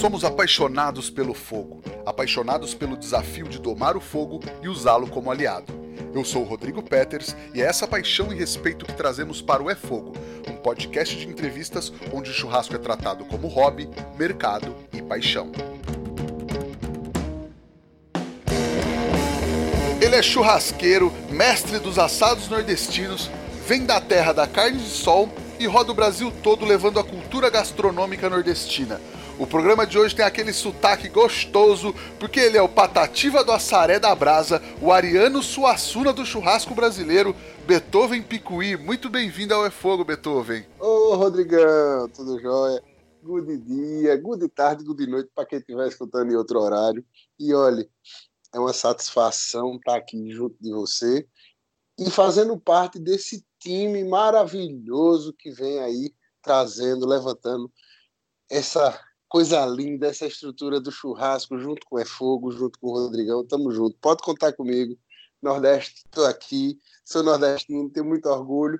Somos apaixonados pelo fogo, apaixonados pelo desafio de domar o fogo e usá-lo como aliado. Eu sou o Rodrigo Peters e é essa paixão e respeito que trazemos para o É Fogo, um podcast de entrevistas onde o churrasco é tratado como hobby, mercado e paixão. Ele é churrasqueiro, mestre dos assados nordestinos, vem da terra da carne de sol e roda o Brasil todo levando a cultura gastronômica nordestina. O programa de hoje tem aquele sotaque gostoso, porque ele é o Patativa do Assaré da Brasa, o Ariano Suassuna do churrasco brasileiro, Beethoven Picuí. Muito bem-vindo ao É Fogo, Beethoven. Ô, Rodrigão, tudo jóia? Good dia, good tarde, good noite para quem estiver escutando em outro horário. E olhe, é uma satisfação estar aqui junto de você e fazendo parte desse time maravilhoso que vem aí trazendo, levantando essa coisa linda, essa estrutura do churrasco, junto com o É Fogo, junto com o Rodrigão, tamo junto. Pode contar comigo. Nordeste, estou aqui, sou nordestino, tenho muito orgulho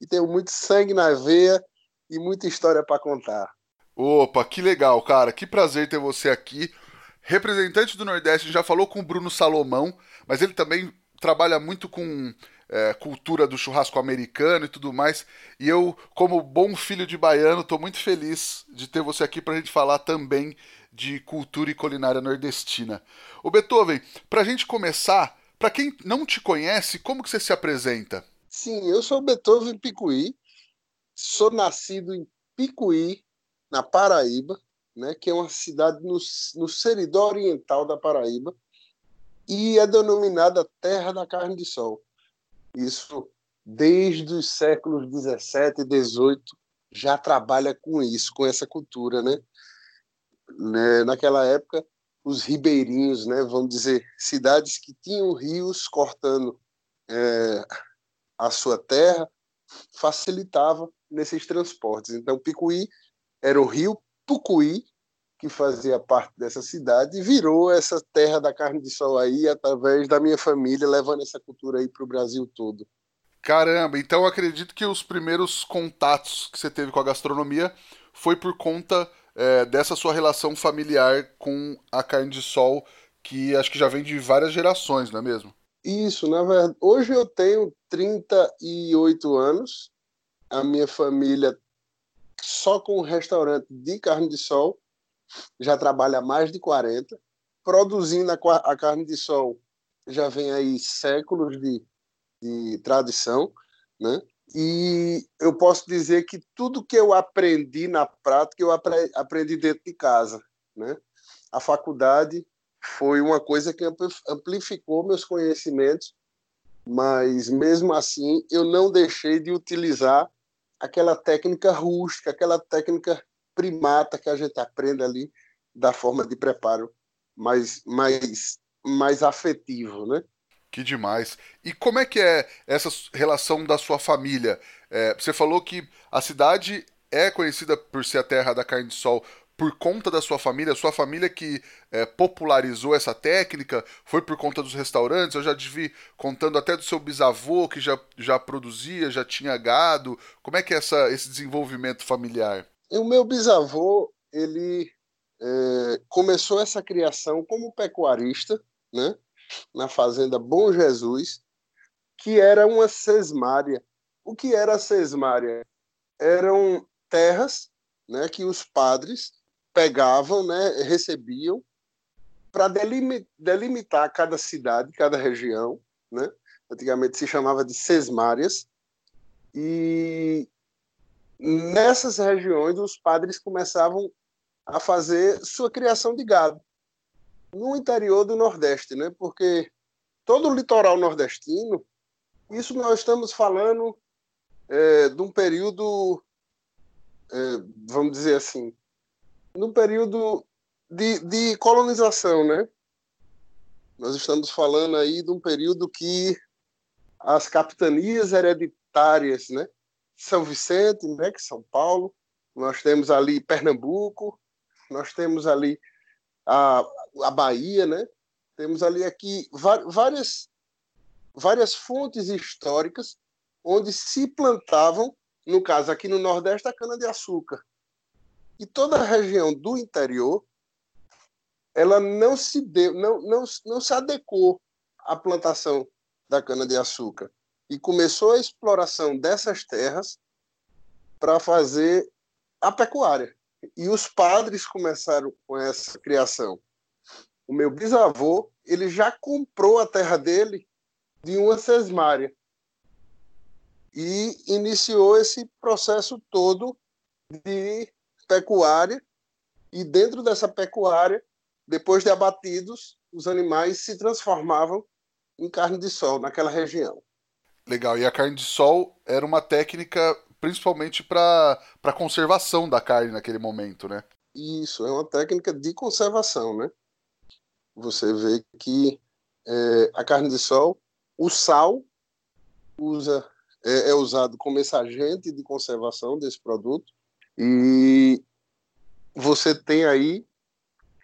e tenho muito sangue na veia e muita história para contar. Opa, que legal, cara. Que prazer ter você aqui. Representante do Nordeste, já falou com o Bruno Salomão, mas ele também trabalha muito com é, cultura do churrasco americano e tudo mais. E eu, como bom filho de baiano, estou muito feliz de ter você aqui para a gente falar também de cultura e culinária nordestina. O Beethoven, para a gente começar, para quem não te conhece, como que você se apresenta? Sim, eu sou Beethoven Picuí, sou nascido em Picuí, na Paraíba, né, que é uma cidade no, no seridó oriental da Paraíba, e é denominada Terra da Carne de Sol. Isso desde os séculos 17 e 18 já trabalha com isso, com essa cultura, né? né? Naquela época, os ribeirinhos, né, vamos dizer, cidades que tinham rios cortando é, a sua terra, facilitava nesses transportes. Então, Picuí era o rio Pucuí, que fazia parte dessa cidade, virou essa terra da carne de sol aí, através da minha família, levando essa cultura aí para o Brasil todo. Caramba, então eu acredito que os primeiros contatos que você teve com a gastronomia foi por conta é, dessa sua relação familiar com a carne de sol, que acho que já vem de várias gerações, não é mesmo? Isso, na verdade. Hoje eu tenho 38 anos, a minha família só com o restaurante de carne de sol já trabalha mais de 40, produzindo a, a carne de sol já vem aí séculos de, de tradição, né? E eu posso dizer que tudo que eu aprendi na prática, eu aprendi dentro de casa, né? A faculdade foi uma coisa que amplificou meus conhecimentos, mas mesmo assim eu não deixei de utilizar aquela técnica rústica, aquela técnica primata que a gente aprende ali da forma de preparo mais, mais, mais afetivo, né? Que demais. E como é que é essa relação da sua família? É, você falou que a cidade é conhecida por ser a terra da carne de sol por conta da sua família, sua família que é, popularizou essa técnica, foi por conta dos restaurantes, eu já vi contando até do seu bisavô que já, já produzia, já tinha gado, como é que é essa, esse desenvolvimento familiar? O meu bisavô, ele é, começou essa criação como pecuarista, né, na fazenda Bom Jesus, que era uma sesmária. O que era a sesmária? Eram terras né, que os padres pegavam, né, recebiam para delimitar cada cidade, cada região, né? Antigamente se chamava de sesmárias. E nessas regiões os padres começavam a fazer sua criação de gado no interior do Nordeste, né? Porque todo o litoral nordestino, isso nós estamos falando é, de um período, é, vamos dizer assim, num período de, de colonização, né? Nós estamos falando aí de um período que as capitanias hereditárias, né? São Vicente, né, que é São Paulo, nós temos ali Pernambuco, nós temos ali a, a Bahia, né? Temos ali aqui várias várias fontes históricas onde se plantavam, no caso aqui no Nordeste, a cana de açúcar. E toda a região do interior ela não se deu, não, não, não se adequou à plantação da cana-de-açúcar e começou a exploração dessas terras para fazer a pecuária. E os padres começaram com essa criação. O meu bisavô, ele já comprou a terra dele de uma sesmária e iniciou esse processo todo de pecuária e dentro dessa pecuária, depois de abatidos, os animais se transformavam em carne de sol naquela região. Legal. E a carne de sol era uma técnica principalmente para conservação da carne naquele momento, né? Isso, é uma técnica de conservação, né? Você vê que é, a carne de sol, o sal usa é, é usado como esse agente de conservação desse produto e você tem aí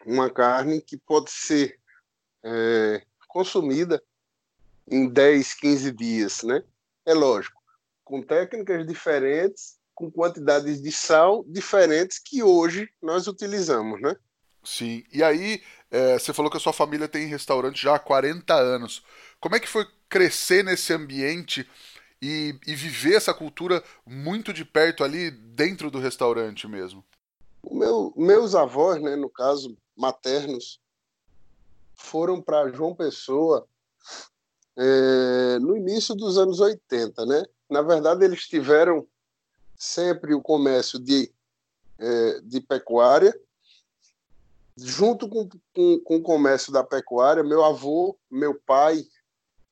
uma carne que pode ser é, consumida em 10, 15 dias, né? É lógico, com técnicas diferentes, com quantidades de sal diferentes que hoje nós utilizamos, né? Sim. E aí, é, você falou que a sua família tem restaurante já há 40 anos. Como é que foi crescer nesse ambiente e, e viver essa cultura muito de perto ali dentro do restaurante mesmo? Meu, meus avós, né, no caso maternos, foram para João Pessoa é, no início dos anos 80, né? Na verdade, eles tiveram sempre o comércio de, é, de pecuária, junto com, com, com, o comércio da pecuária, meu avô, meu pai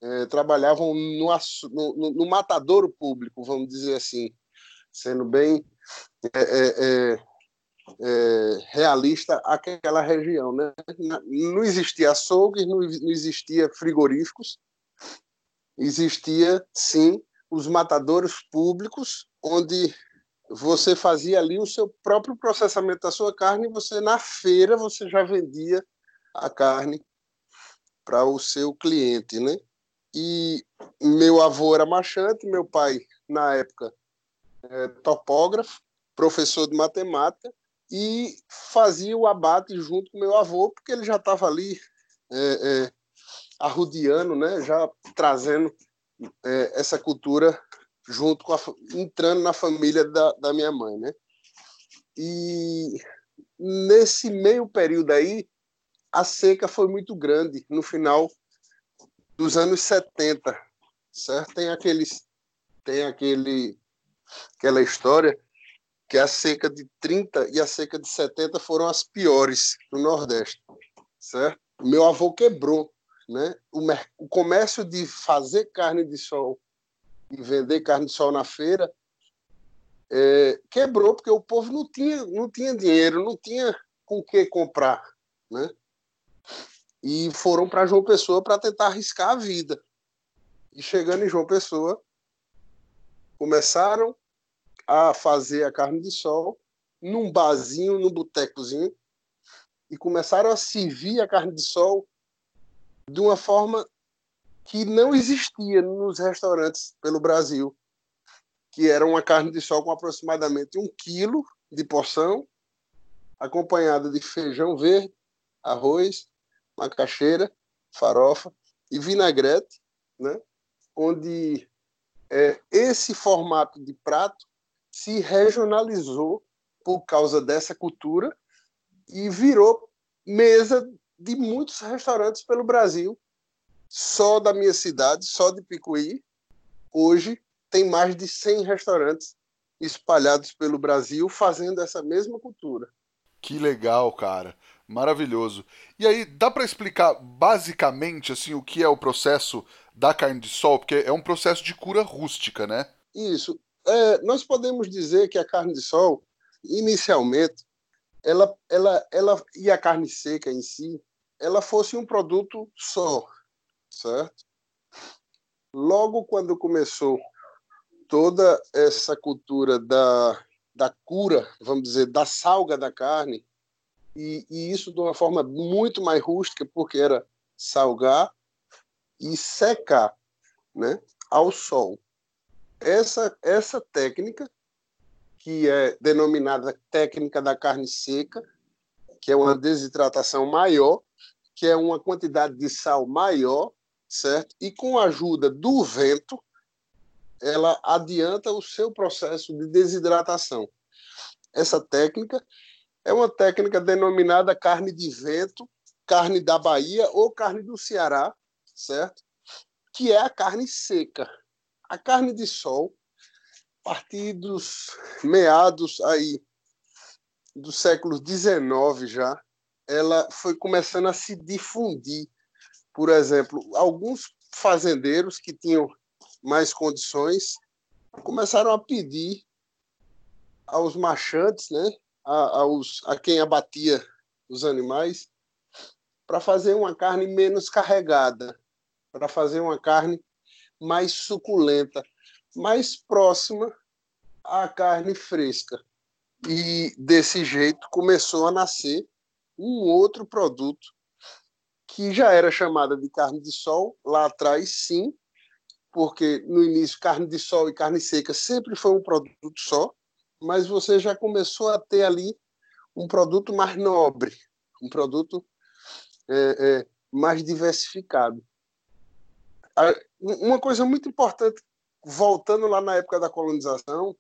é, trabalhavam no, no, no, matadouro público, vamos dizer assim, sendo bem é, é, é é, realista aquela região. Né? Não existia açougues, não, não existia frigoríficos, existia sim os matadores públicos, onde você fazia ali o seu próprio processamento da sua carne e você na feira você já vendia a carne para o seu cliente, né? E meu avô era machante, meu pai na época é, topógrafo, professor de matemática e fazia o abate junto com meu avô, porque ele já estava ali é, é, arrudiando, né, já trazendo é, essa cultura junto com a, entrando na família da, da minha mãe, né? E nesse meio período aí, a seca foi muito grande no final dos anos 70, certo? Tem aqueles tem aquele aquela história que a seca de 30 e a seca de 70 foram as piores no Nordeste, certo? Meu avô quebrou, né? O, o comércio de fazer carne de sol e vender carne de sol na feira é, quebrou porque o povo não tinha, não tinha dinheiro, não tinha com que comprar, né? E foram para João Pessoa para tentar arriscar a vida. E chegando em João Pessoa, começaram a fazer a carne de sol num barzinho, num botecozinho, e começaram a servir a carne de sol de uma forma que não existia nos restaurantes pelo Brasil, que era uma carne de sol com aproximadamente um quilo de porção, acompanhada de feijão verde, arroz, macaxeira, farofa e vinagrete, né? onde é, esse formato de prato se regionalizou por causa dessa cultura e virou mesa de muitos restaurantes pelo Brasil. Só da minha cidade, só de Picuí, hoje tem mais de 100 restaurantes espalhados pelo Brasil fazendo essa mesma cultura. Que legal, cara. Maravilhoso. E aí, dá para explicar basicamente assim o que é o processo da carne de sol? Porque é um processo de cura rústica, né? Isso é, nós podemos dizer que a carne de sol, inicialmente, ela, ela, ela e a carne seca em si, ela fosse um produto só, certo? Logo quando começou toda essa cultura da, da cura, vamos dizer, da salga da carne, e, e isso de uma forma muito mais rústica, porque era salgar e secar, né, ao sol essa, essa técnica, que é denominada técnica da carne seca, que é uma desidratação maior, que é uma quantidade de sal maior, certo? E com a ajuda do vento, ela adianta o seu processo de desidratação. Essa técnica é uma técnica denominada carne de vento, carne da Bahia ou carne do Ceará, certo? Que é a carne seca. A carne de sol, a partir dos meados aí do século XIX já, ela foi começando a se difundir. Por exemplo, alguns fazendeiros que tinham mais condições começaram a pedir aos machantes, né, a, aos, a quem abatia os animais, para fazer uma carne menos carregada, para fazer uma carne mais suculenta, mais próxima à carne fresca. E desse jeito começou a nascer um outro produto que já era chamada de carne de sol lá atrás, sim, porque no início carne de sol e carne seca sempre foi um produto só, mas você já começou a ter ali um produto mais nobre, um produto é, é, mais diversificado. Uma coisa muito importante, voltando lá na época da colonização,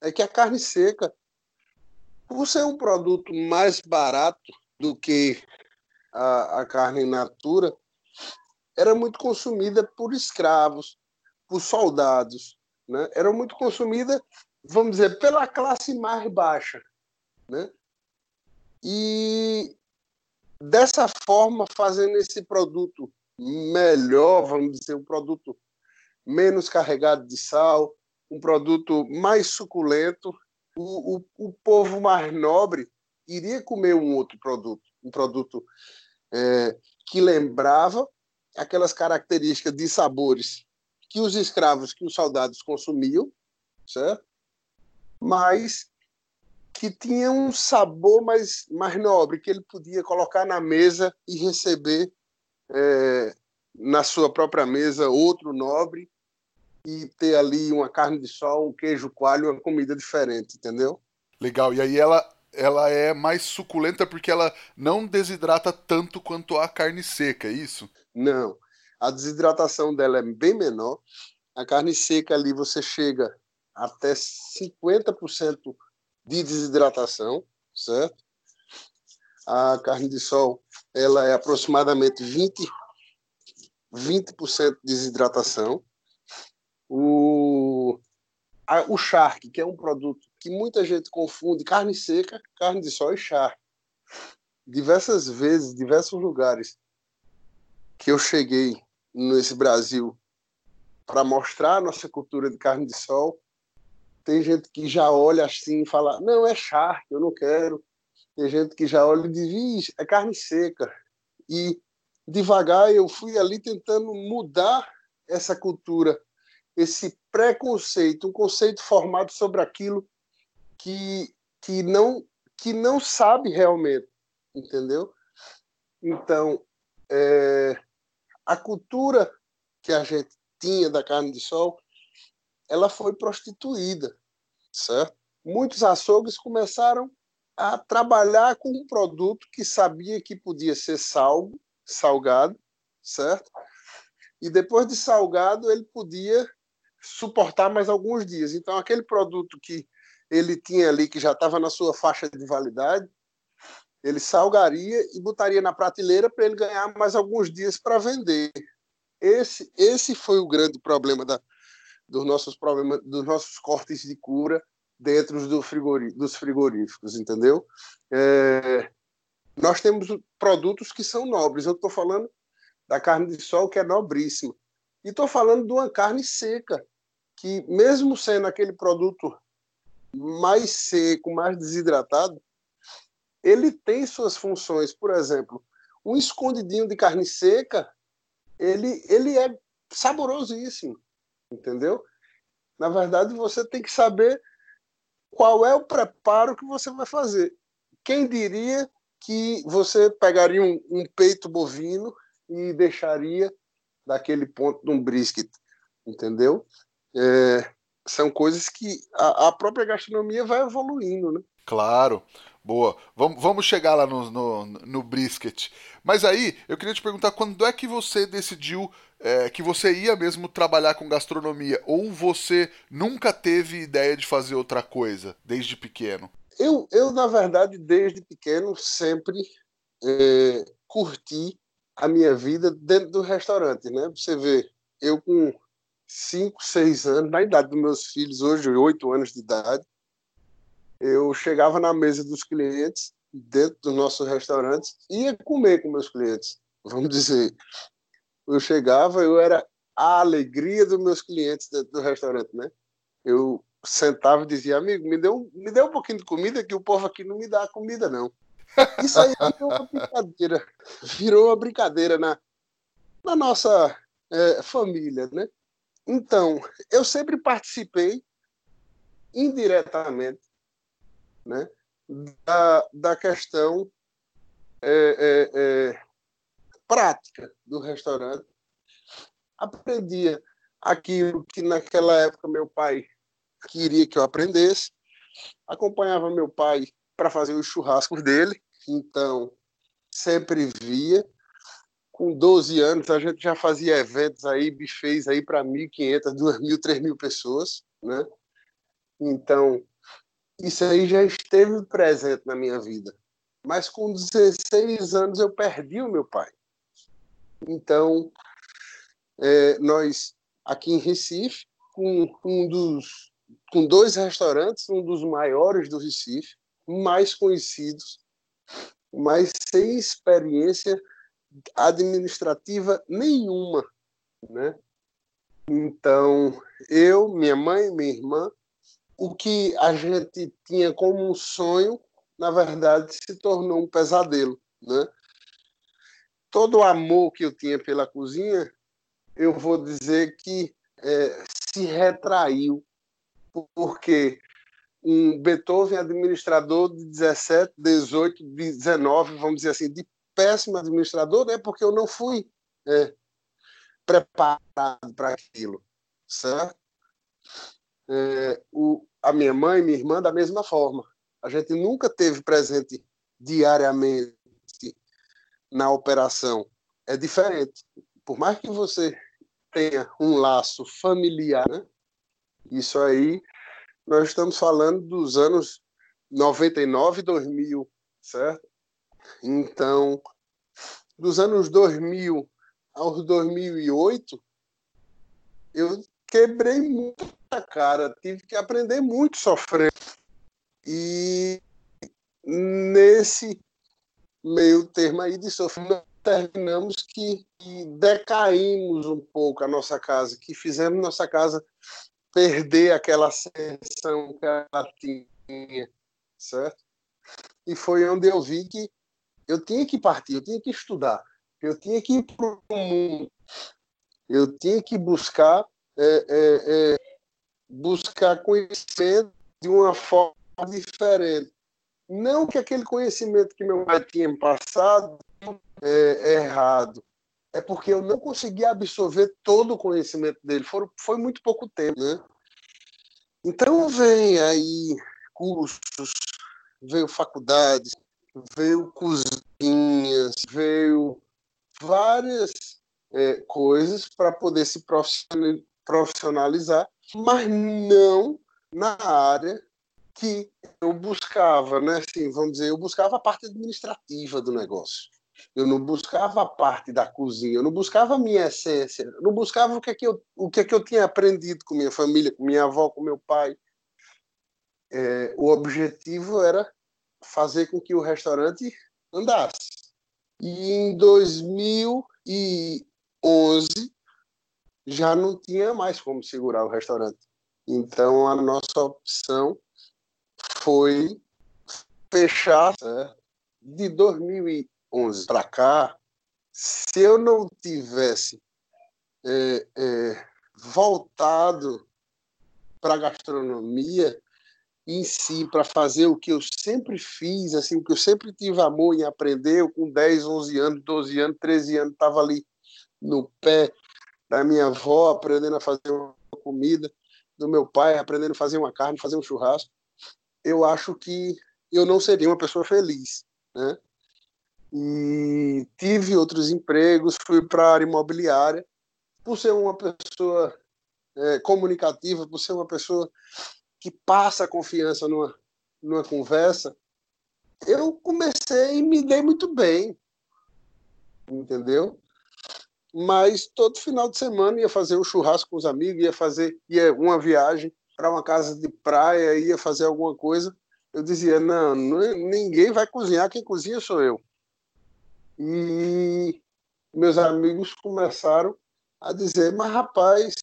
é que a carne seca, por ser um produto mais barato do que a, a carne in natura, era muito consumida por escravos, por soldados, né? era muito consumida, vamos dizer, pela classe mais baixa. Né? E dessa forma, fazendo esse produto melhor, vamos dizer, um produto menos carregado de sal, um produto mais suculento, o, o, o povo mais nobre iria comer um outro produto, um produto é, que lembrava aquelas características de sabores que os escravos, que os soldados consumiam, certo? Mas que tinha um sabor mais, mais nobre, que ele podia colocar na mesa e receber é, na sua própria mesa outro nobre e ter ali uma carne de sol, um queijo coalho, uma comida diferente, entendeu? Legal. E aí ela ela é mais suculenta porque ela não desidrata tanto quanto a carne seca, é isso? Não. A desidratação dela é bem menor. A carne seca ali você chega até 50% de desidratação, certo? A carne de sol, ela é aproximadamente 20 20% de desidratação. O a, o charque, que é um produto que muita gente confunde carne seca, carne de sol e charque. Diversas vezes, diversos lugares que eu cheguei nesse Brasil para mostrar a nossa cultura de carne de sol, tem gente que já olha assim e fala: não, é charque, eu não quero. Tem gente que já olha e diz: é carne seca. E devagar eu fui ali tentando mudar essa cultura, esse preconceito, um conceito formado sobre aquilo que, que, não, que não sabe realmente, entendeu? Então, é, a cultura que a gente tinha da carne de sol ela foi prostituída, certo? Muitos açougues começaram a trabalhar com um produto que sabia que podia ser salgo, salgado, certo? E depois de salgado, ele podia suportar mais alguns dias. Então, aquele produto que ele tinha ali, que já estava na sua faixa de validade, ele salgaria e botaria na prateleira para ele ganhar mais alguns dias para vender. Esse, esse foi o grande problema da, dos nossos problemas, dos nossos cortes de cura dentro do frigori, dos frigoríficos, entendeu? É, nós temos produtos que são nobres. Eu estou falando da carne de sol, que é nobríssima. E estou falando de uma carne seca, que mesmo sendo aquele produto mais seco, mais desidratado, ele tem suas funções. Por exemplo, um escondidinho de carne seca, ele, ele é saborosíssimo entendeu? Na verdade, você tem que saber qual é o preparo que você vai fazer. Quem diria que você pegaria um, um peito bovino e deixaria daquele ponto de um brisket, entendeu? É, são coisas que a, a, própria gastronomia vai evoluindo, né? Claro. Boa. Vamos, vamos chegar lá no, no, no, brisket. Mas aí, eu queria te perguntar quando é que você decidiu é, que você ia mesmo trabalhar com gastronomia? Ou você nunca teve ideia de fazer outra coisa, desde pequeno? Eu, eu na verdade, desde pequeno, sempre é, curti a minha vida dentro do restaurante, né? Você vê, eu com 5, 6 anos, na idade dos meus filhos, hoje 8 anos de idade, eu chegava na mesa dos clientes, dentro dos nossos restaurantes, ia comer com meus clientes, vamos dizer. Eu chegava, eu era a alegria dos meus clientes dentro do restaurante, né? Eu sentava e dizia, amigo, me dê um, me dê um pouquinho de comida, que o povo aqui não me dá comida, não. Isso aí virou uma brincadeira, virou uma brincadeira na, na nossa é, família, né? Então, eu sempre participei indiretamente né, da, da questão é, é, é, prática do restaurante. Aprendia aquilo que naquela época meu pai queria que eu aprendesse. Acompanhava meu pai para fazer os churrascos dele, então sempre via. Com 12 anos a gente já fazia eventos aí, bufês aí para 1.500, 2.000, 3.000 pessoas, né? Então isso aí já esteve presente na minha vida. Mas com 16 anos eu perdi o meu pai. Então, é, nós aqui em Recife, com um dos com dois restaurantes, um dos maiores do Recife, mais conhecidos, mas sem experiência administrativa nenhuma, né? Então, eu, minha mãe, minha irmã, o que a gente tinha como um sonho, na verdade, se tornou um pesadelo, né? Todo o amor que eu tinha pela cozinha, eu vou dizer que é, se retraiu, porque um Beethoven administrador de 17, 18, 19, vamos dizer assim, de péssimo administrador, né? Porque eu não fui é, preparado para aquilo, certo? é, o, a minha mãe e minha irmã da mesma forma. A gente nunca teve presente diariamente na operação. É diferente. Por mais que você tenha um laço familiar, né? isso aí, nós estamos falando dos anos 99 e 2000, certo? Então, dos anos 2000 aos 2008, eu quebrei muita cara, tive que aprender muito sofrendo. E nesse meio termo aí de sofrimento, terminamos que, que decaímos um pouco a nossa casa, que fizemos nossa casa perder aquela ascensão que ela tinha, certo? E foi onde eu vi que eu tinha que partir, eu tinha que estudar, eu tinha que ir para o mundo, eu tinha que buscar é, é, é, buscar conhecimento de uma forma diferente. Não que aquele conhecimento que meu pai tinha passado é, é errado, é porque eu não consegui absorver todo o conhecimento dele. foi foi muito pouco tempo, né? Então vem aí cursos, veio faculdades, veio cozinhas, veio várias é, coisas para poder se profissionalizar, mas não na área que eu buscava, né? Assim, vamos dizer, eu buscava a parte administrativa do negócio. Eu não buscava a parte da cozinha, eu não buscava a minha essência, eu não buscava o que é que eu, o que é que eu tinha aprendido com minha família, com minha avó, com meu pai. É, o objetivo era fazer com que o restaurante andasse. E em 2011 já não tinha mais como segurar o restaurante. Então a nossa opção foi fechar certo? de 2011 para cá. Se eu não tivesse é, é, voltado para a gastronomia em si, para fazer o que eu sempre fiz, assim, o que eu sempre tive amor em aprender, eu com 10, 11 anos, 12 anos, 13 anos, estava ali no pé, da minha avó aprendendo a fazer uma comida, do meu pai aprendendo a fazer uma carne, fazer um churrasco. Eu acho que eu não seria uma pessoa feliz, né? E tive outros empregos, fui para a área imobiliária, por ser uma pessoa é, comunicativa, por ser uma pessoa que passa confiança numa, numa conversa, eu comecei e me dei muito bem, entendeu? Mas todo final de semana ia fazer um churrasco com os amigos, ia fazer ia uma viagem para uma casa de praia, ia fazer alguma coisa. Eu dizia: não, não, ninguém vai cozinhar, quem cozinha sou eu. E meus amigos começaram a dizer: mas rapaz,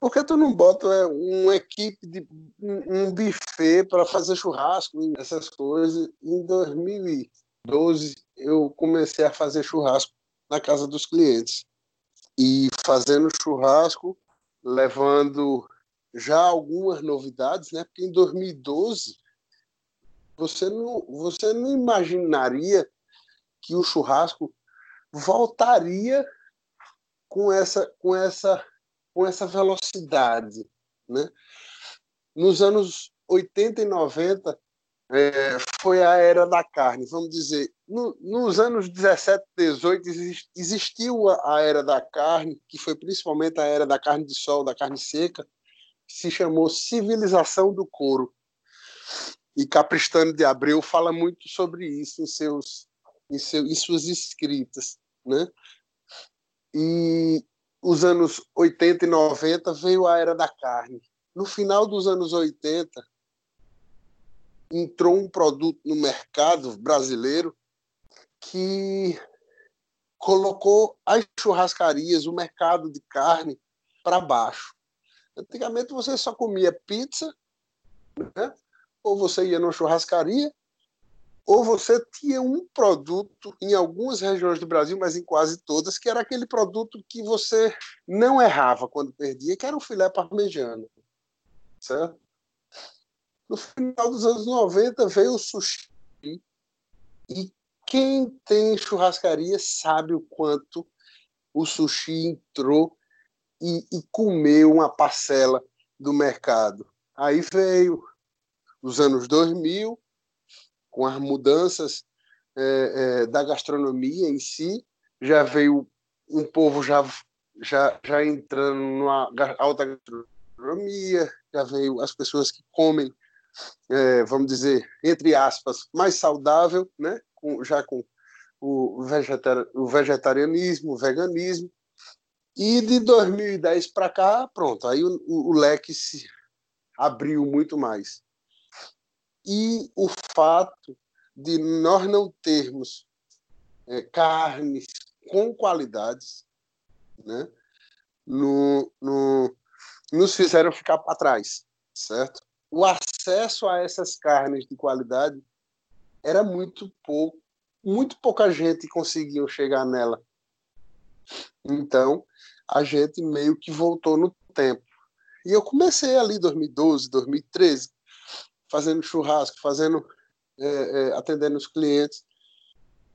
por que tu não bota é, uma equipe de um buffet para fazer churrasco e essas coisas? Em 2012 eu comecei a fazer churrasco na casa dos clientes e fazendo churrasco, levando já algumas novidades, né? Porque em 2012 você não você não imaginaria que o churrasco voltaria com essa com essa com essa velocidade. Né? Nos anos 80 e 90, é, foi a era da carne, vamos dizer. No, nos anos 17 e 18 existiu a, a, era da carne, que foi principalmente a era da carne de sol, da carne seca, que se chamou civilização do couro. E Capristano de Abreu fala muito sobre isso em, seus, em, seu, em suas escritas. Né? E os anos 80 e 90 veio a era da carne. No final dos anos 80, entrou um produto no mercado brasileiro que colocou as churrascarias, o mercado de carne, para baixo. Antigamente você só comia pizza, né? ou você ia numa churrascaria, ou você tinha um produto em algumas regiões do Brasil, mas em quase todas, que era aquele produto que você não errava quando perdia, que era o filé parmegiano. Certo? No final dos anos 90 veio o sushi. E quem tem churrascaria sabe o quanto o sushi entrou e, e comeu uma parcela do mercado. Aí veio os anos 2000, com as mudanças é, é, da gastronomia em si, já veio um povo já, já, já entrando numa alta gastronomia, já veio as pessoas que comem, é, vamos dizer, entre aspas, mais saudável, né? Com, já com o, vegetar, o vegetarianismo, o veganismo. E de 2010 para cá, pronto, aí o, o, o leque se abriu muito mais e o fato de nós não termos é, carnes com qualidades, né, no, no, nos fizeram ficar para trás, certo? O acesso a essas carnes de qualidade era muito pouco, muito pouca gente conseguiu chegar nela. Então, a gente meio que voltou no tempo. E eu comecei ali 2012, 2013, fazendo churrasco, fazendo é, é, atendendo os clientes.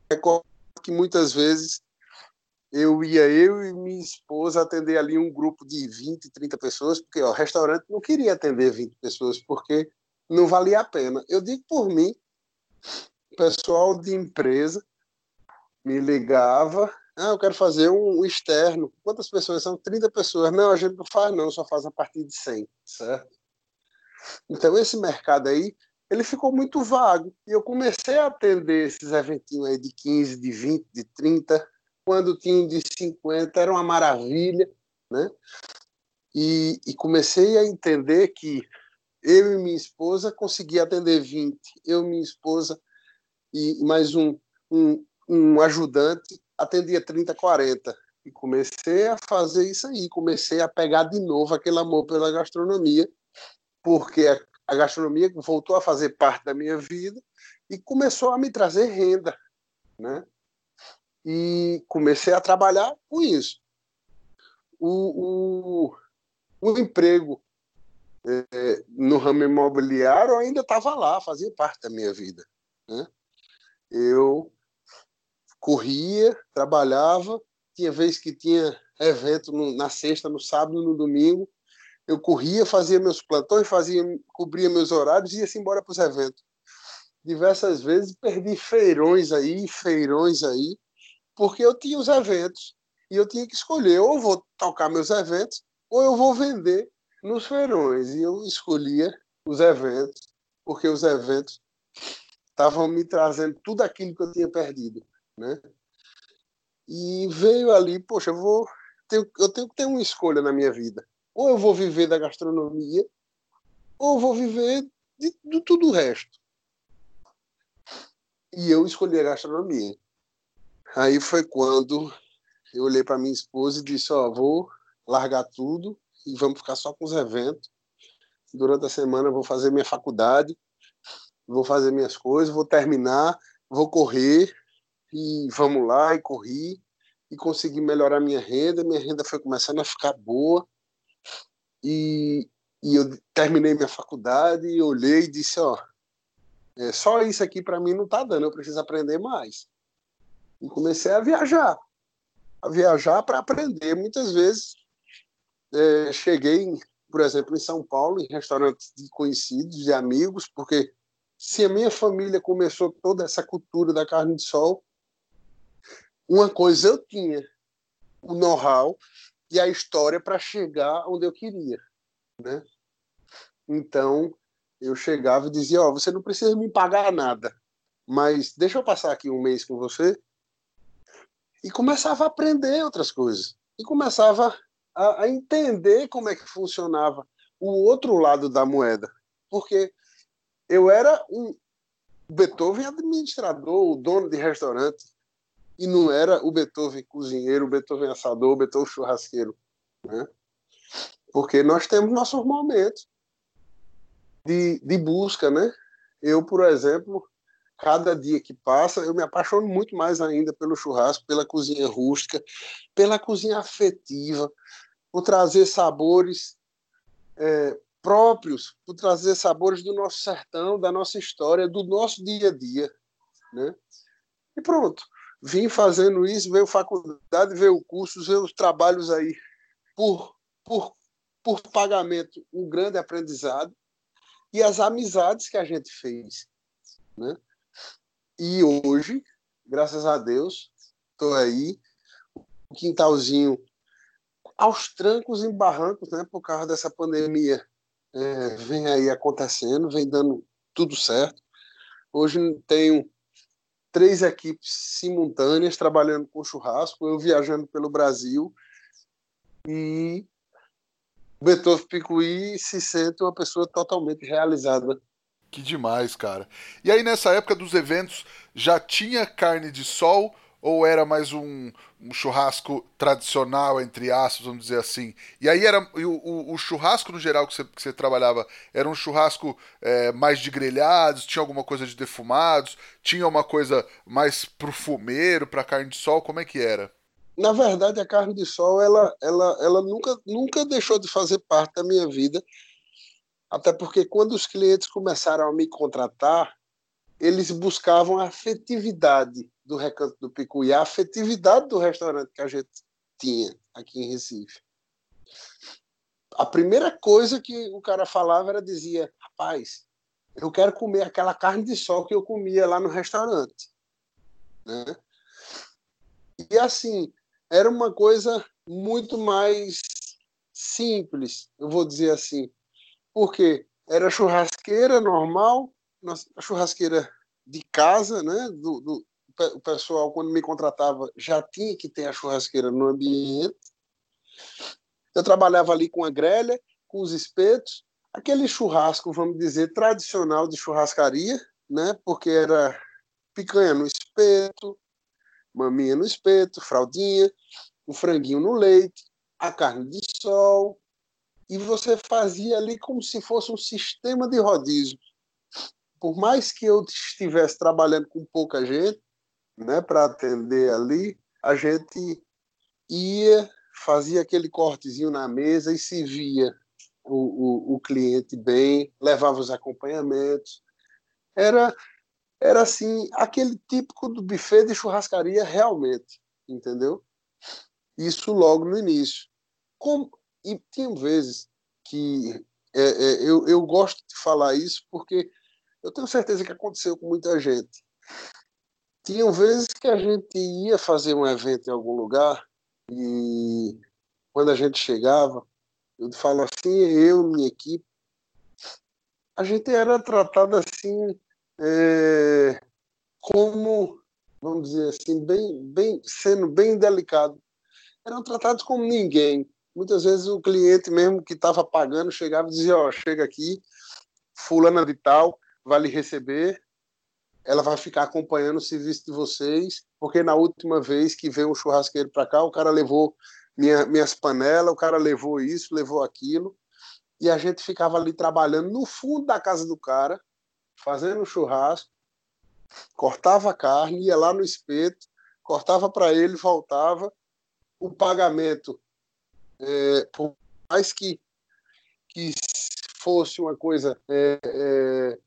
Recordo que muitas vezes eu ia eu e minha esposa atender ali um grupo de 20, 30 pessoas, porque ó, o restaurante não queria atender 20 pessoas, porque não valia a pena. Eu digo por mim, pessoal de empresa me ligava, ah, eu quero fazer um externo. Quantas pessoas são? 30 pessoas. Não, a gente não faz não, só faz a partir de 100, certo? Então, esse mercado aí, ele ficou muito vago. E eu comecei a atender esses eventinhos aí de 15, de 20, de 30. Quando tinha de 50, era uma maravilha, né? E, e comecei a entender que eu e minha esposa conseguia atender 20. Eu minha esposa e mais um, um, um ajudante atendia 30, 40. E comecei a fazer isso aí, comecei a pegar de novo aquele amor pela gastronomia porque a gastronomia voltou a fazer parte da minha vida e começou a me trazer renda, né? E comecei a trabalhar com isso. O, o, o emprego é, no ramo imobiliário ainda estava lá, fazia parte da minha vida. Né? Eu corria, trabalhava, tinha vez que tinha evento no, na sexta, no sábado, no domingo, eu corria, fazia meus plantões, fazia, cobria meus horários e ia-se embora para os eventos. diversas vezes, perdi feirões aí, feirões aí, porque eu tinha os eventos e eu tinha que escolher, ou vou tocar meus eventos, ou eu vou vender nos feirões. E eu escolhia os eventos, porque os eventos estavam me trazendo tudo aquilo que eu tinha perdido, né? E veio ali, poxa, eu vou eu tenho que ter uma escolha na minha vida. Ou eu vou viver da gastronomia, ou eu vou viver de, de tudo o resto. E eu escolhi a gastronomia. Aí foi quando eu olhei para minha esposa e disse: Ó, vou largar tudo e vamos ficar só com os eventos. Durante a semana vou fazer minha faculdade, vou fazer minhas coisas, vou terminar, vou correr e vamos lá e corri e consegui melhorar minha renda. Minha renda foi começando a ficar boa e, e eu terminei minha faculdade e olhei e disse: Ó, é, só isso aqui para mim não está dando, eu preciso aprender mais. E comecei a viajar, a viajar para aprender. Muitas vezes é, cheguei, por exemplo, em São Paulo, em restaurantes de conhecidos, de amigos, porque se a minha família começou toda essa cultura da carne de sol, uma coisa eu tinha, o know-how e a história para chegar onde eu queria, né? Então, eu chegava e dizia, ó, oh, você não precisa me pagar nada, mas deixa eu passar aqui um mês com você. E começava a aprender outras coisas. E começava a, a entender como é que funcionava o outro lado da moeda. Porque eu era um Beethoven administrador, o dono de restaurante, e não era o Beethoven cozinheiro, o Beethoven assador, o Beethoven churrasqueiro. Né? Porque nós temos nossos momentos de, de busca, né? Eu, por exemplo, cada dia que passa, eu me apaixono muito mais ainda pelo churrasco, pela cozinha rústica, pela cozinha afetiva, por trazer sabores é, próprios, por trazer sabores do nosso sertão, da nossa história, do nosso dia a dia, né? E pronto, vim fazendo isso, veio faculdade, veio cursos, veio os trabalhos aí por, por, por pagamento, um grande aprendizado e as amizades que a gente fez. Né? E hoje, graças a Deus, estou aí, o quintalzinho aos trancos e barrancos, né, por causa dessa pandemia, é, vem aí acontecendo, vem dando tudo certo. Hoje tenho três equipes simultâneas trabalhando com churrasco, eu viajando pelo Brasil e Beethoven Picuí se sente uma pessoa totalmente realizada. Que demais, cara. E aí, nessa época dos eventos, já tinha carne de sol ou era mais um, um churrasco tradicional, entre aspas, vamos dizer assim? E aí era o, o, o churrasco no geral que você, que você, trabalhava, era um churrasco é, mais de grelhados, tinha alguma coisa de defumados, tinha uma coisa mais pro fumeiro, pra carne de sol, como é que era? na verdade, a carne de sol ela, ela, ela nunca, nunca deixou de fazer parte da minha vida, até porque quando os clientes começaram a me contratar, eles buscavam afetividade do Recanto do Picuí, a afetividade do restaurante que a gente tinha aqui em Recife. A primeira coisa que o cara falava era dizia, rapaz, eu quero comer aquela carne de sol que eu comia lá no restaurante. Né? E assim, era uma coisa muito mais simples, eu vou dizer assim, porque era churrasqueira normal, a churrasqueira de casa, né? Do, do, o pessoal, quando me contratava, já tinha que ter a churrasqueira no ambiente. Eu trabalhava ali com a grelha, com os espetos, aquele churrasco, vamos dizer, tradicional de churrascaria, né? Porque era picanha no espeto, maminha no espeto, fraldinha, o franguinho no leite, a carne de sol, e você fazia ali como se fosse um sistema de rodízio. Por mais que eu estivesse trabalhando com pouca gente, né, para atender ali, a gente ia, fazia aquele cortezinho na mesa e se via o, o, o cliente bem, levava os acompanhamentos. Era era assim, aquele típico do buffet de churrascaria realmente, entendeu? Isso logo no início. Como, e tinha vezes que é, é, eu, eu gosto de falar isso porque Eu tenho certeza que aconteceu com muita gente. Tinham vezes que a gente ia fazer um evento em algum lugar e quando a gente chegava, eu falo assim, eu, minha equipe, a gente era tratado assim é, como, vamos dizer assim, bem, bem, sendo bem delicado. Eram tratados como ninguém. Muitas vezes o cliente mesmo que estava pagando chegava e dizia, ó, chega aqui, fulana de tal vai lhe receber, ela vai ficar acompanhando o serviço de vocês, porque na última vez que veio um churrasqueiro para cá, o cara levou minha, minhas panelas, o cara levou isso, levou aquilo, e a gente ficava ali trabalhando no fundo da casa do cara, fazendo churrasco, cortava a carne, ia lá no espeto, cortava para ele, voltava. O pagamento, é, por mais que, que fosse uma coisa é, é,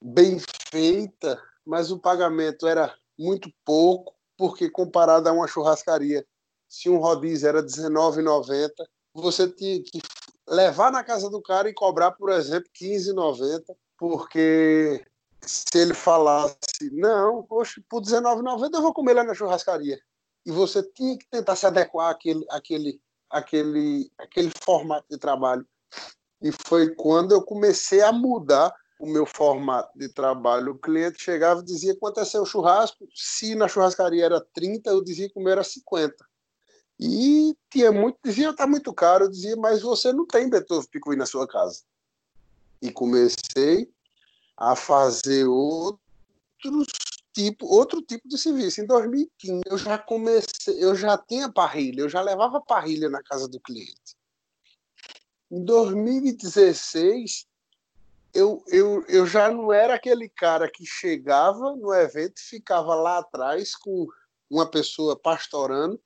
bem feita, mas o pagamento era muito pouco, porque comparado a uma churrascaria, se um rodízio era R$19,90, você tinha que levar na casa do cara e cobrar, por exemplo, R$15,90, porque se ele falasse, não, poxa, por R$19,90 eu vou comer lá na churrascaria. E você tinha que tentar se adequar àquele, àquele, àquele, àquele formato de trabalho. E foi quando eu comecei a mudar o meu formato de trabalho. O cliente chegava e dizia quanto é seu churrasco. Se na churrascaria era 30, eu dizia que o meu era 50. E tinha muito, dizia, tá muito caro. Eu dizia, mas você não tem Beethoven Picuí na sua casa. E comecei a fazer outros tipo, outro tipo de serviço. Em 2015, eu já comecei, eu já tinha parrilha, eu já levava parrilha na casa do cliente. Em 2016, eu, eu, eu já não era aquele cara que chegava no evento e ficava lá atrás com uma pessoa pastorando,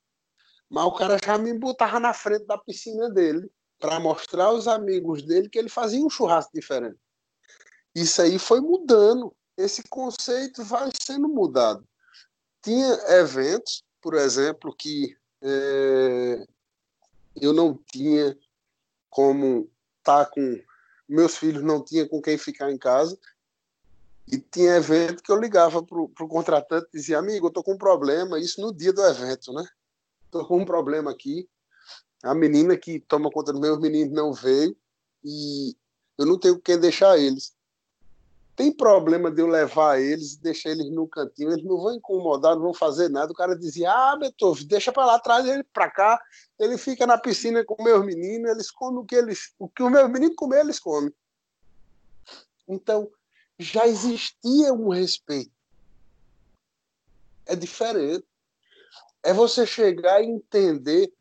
mas o cara já me botava na frente da piscina dele para mostrar aos amigos dele que ele fazia um churrasco diferente. Isso aí foi mudando, esse conceito vai sendo mudado. Tinha eventos, por exemplo, que é, eu não tinha como estar tá com meus filhos não tinham com quem ficar em casa. E tinha evento que eu ligava para o contratante e dizia, amigo, eu estou com um problema, isso no dia do evento, né? Estou com um problema aqui. A menina que toma conta dos meus meninos não veio e eu não tenho quem deixar eles tem problema de eu levar eles e deixar eles no cantinho, eles não vão incomodar, não vão fazer nada. O cara dizia: Ah, Beethoven, deixa para lá, traz ele para cá. Ele fica na piscina com meus meninos, eles comem o que eles, o que os meus meninos comer, eles comem. Então, já existia um respeito. É diferente. É você chegar e entender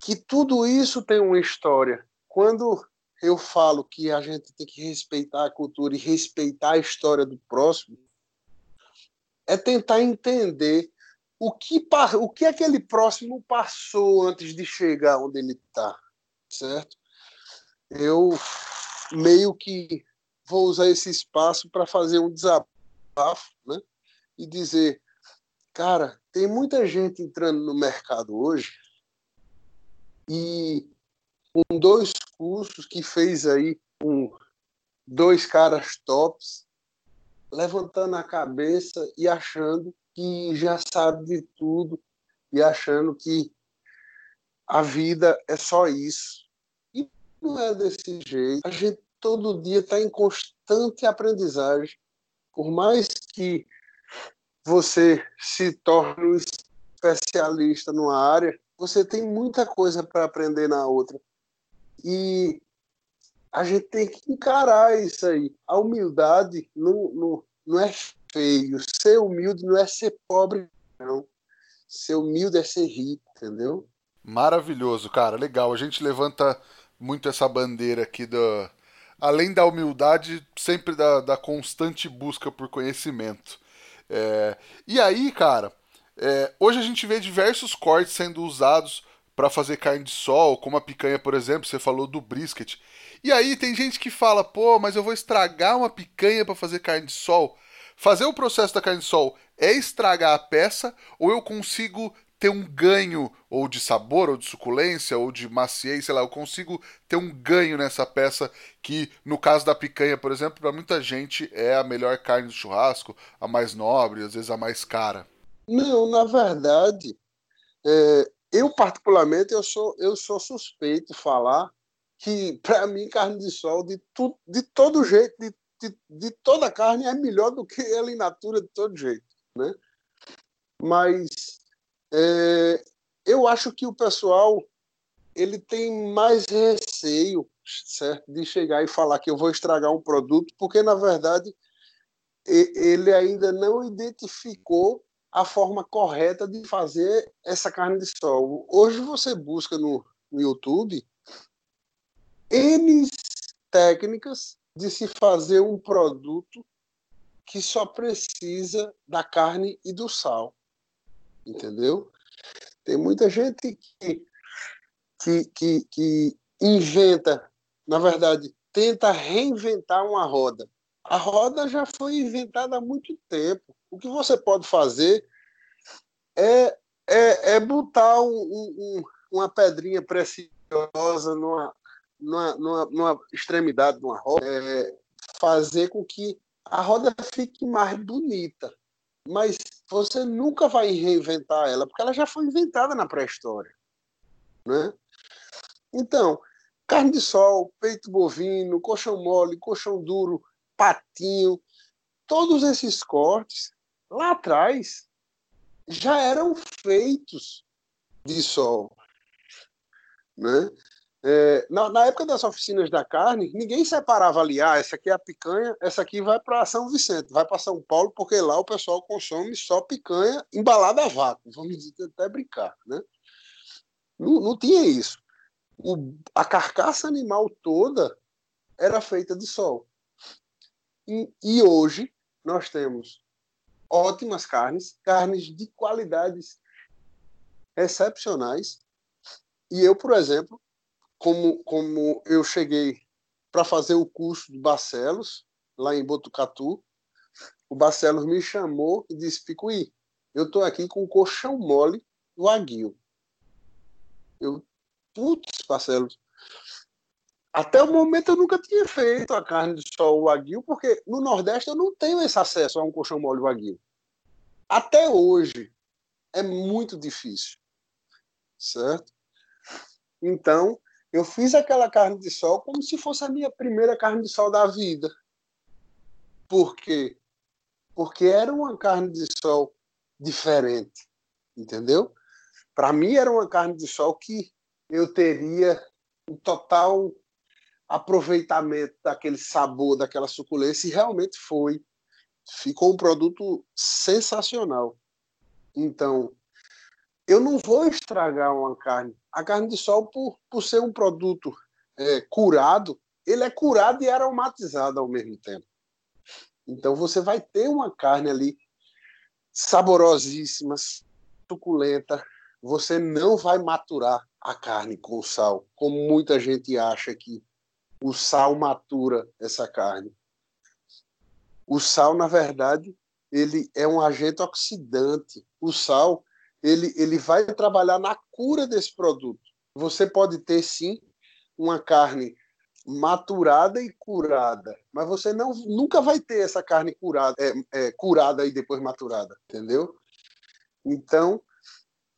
que tudo isso tem uma história. Quando eu falo que a gente tem que respeitar a cultura e respeitar a história do próximo, é tentar entender o que, o que aquele próximo passou antes de chegar onde ele está, certo? Eu meio que vou usar esse espaço para fazer um desabafo, né? E dizer, cara, tem muita gente entrando no mercado hoje e com dois cursos que fez aí com dois caras tops, levantando a cabeça e achando que já sabe de tudo e achando que a vida é só isso. E não é desse jeito. A gente todo dia está em constante aprendizagem. Por mais que você se torne um especialista numa área, você tem muita coisa para aprender na outra. E a gente tem que encarar isso aí. A humildade não, não, não é feio. Ser humilde não é ser pobre, não. Ser humilde é ser rico, entendeu? Maravilhoso, cara. Legal. A gente levanta muito essa bandeira aqui da. Além da humildade, sempre da, da constante busca por conhecimento. É... E aí, cara, é... hoje a gente vê diversos cortes sendo usados para fazer carne de sol, como a picanha, por exemplo, você falou do brisket. E aí tem gente que fala, pô, mas eu vou estragar uma picanha para fazer carne de sol. Fazer o processo da carne de sol é estragar a peça ou eu consigo ter um ganho ou de sabor, ou de suculência, ou de maciez, sei lá, eu consigo ter um ganho nessa peça que, no caso da picanha, por exemplo, para muita gente é a melhor carne do churrasco, a mais nobre, às vezes a mais cara. Não, na verdade, é, eu particularmente eu sou eu sou suspeito falar que para mim carne de sol de tu, de todo jeito, de, de, de toda carne é melhor do que ela in natura de todo jeito, né? Mas é, eu acho que o pessoal ele tem mais receio, certo, de chegar e falar que eu vou estragar um produto, porque na verdade ele ainda não identificou a forma correta de fazer essa carne de sol. Hoje você busca no, no YouTube N técnicas de se fazer um produto que só precisa da carne e do sal entendeu? Tem muita gente que, que, que, que inventa, na verdade, tenta reinventar uma roda. A roda já foi inventada há muito tempo. O que você pode fazer é, é, é botar um, um, uma pedrinha preciosa numa, numa, numa, numa extremidade de uma roda, é, fazer com que a roda fique mais bonita mas você nunca vai reinventar ela, porque ela já foi inventada na pré-história. Né? Então, carne de sol, peito bovino, colchão mole, colchão duro, patinho, todos esses cortes, lá atrás, já eram feitos de sol. Né? É, na, na, época das oficinas da carne, ninguém separava ali, ah, essa aqui é a picanha, essa aqui vai para São Vicente, vai para São Paulo, porque lá o pessoal consome só picanha embalada a vácuo, vamos até brincar, né? Não, não tinha isso. O, a carcaça animal toda era feita de sol. E, e hoje nós temos ótimas carnes, carnes de qualidades excepcionais. E eu, por exemplo, como, como eu cheguei para fazer o curso de Barcelos, lá em Botucatu, o Barcelos me chamou e disse: Picuí, eu estou aqui com o colchão mole do aguil. Eu, putz, Barcelos, até o momento eu nunca tinha feito a carne de sol aguil, porque no Nordeste eu não tenho esse acesso a um colchão mole aguil. Até hoje é muito difícil, certo? Então, eu fiz aquela carne de sol como se fosse a minha primeira carne de sol da vida. Por quê? Porque era uma carne de sol diferente, entendeu? Para mim era uma carne de sol que eu teria um total aproveitamento daquele sabor, daquela suculência, e realmente foi. Ficou um produto sensacional. Então, eu não vou estragar uma carne. A carne de sol, por, por ser um produto é, curado, ele é curado e aromatizado ao mesmo tempo. Então você vai ter uma carne ali saborosíssima, suculenta. Você não vai maturar a carne com sal, como muita gente acha que o sal matura essa carne. O sal, na verdade, ele é um agente oxidante. O sal ele, ele vai trabalhar na cura desse produto. Você pode ter, sim, uma carne maturada e curada, mas você não, nunca vai ter essa carne curada, é, é, curada e depois maturada, entendeu? Então,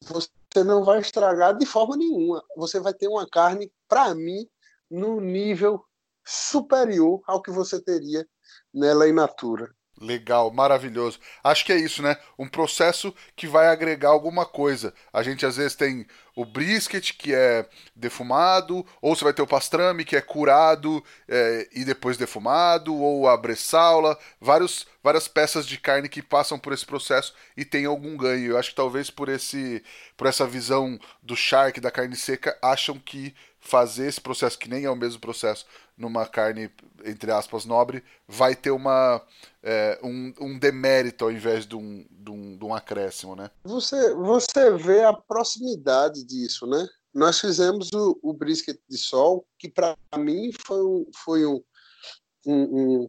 você não vai estragar de forma nenhuma. Você vai ter uma carne, para mim, no nível superior ao que você teria nela in natura. Legal, maravilhoso. Acho que é isso, né? Um processo que vai agregar alguma coisa. A gente às vezes tem o brisket, que é defumado, ou você vai ter o pastrame, que é curado é, e depois defumado, ou a bressaula, vários, várias peças de carne que passam por esse processo e tem algum ganho. Eu acho que talvez por, esse, por essa visão do shark, da carne seca, acham que fazer esse processo, que nem é o mesmo processo, numa carne, entre aspas, nobre, vai ter uma, é, um, um demérito ao invés de um, de, um, de um acréscimo, né? Você, você vê a proximidade disso, né? Nós fizemos o, o brisket de sol, que para mim foi um, foi um, um,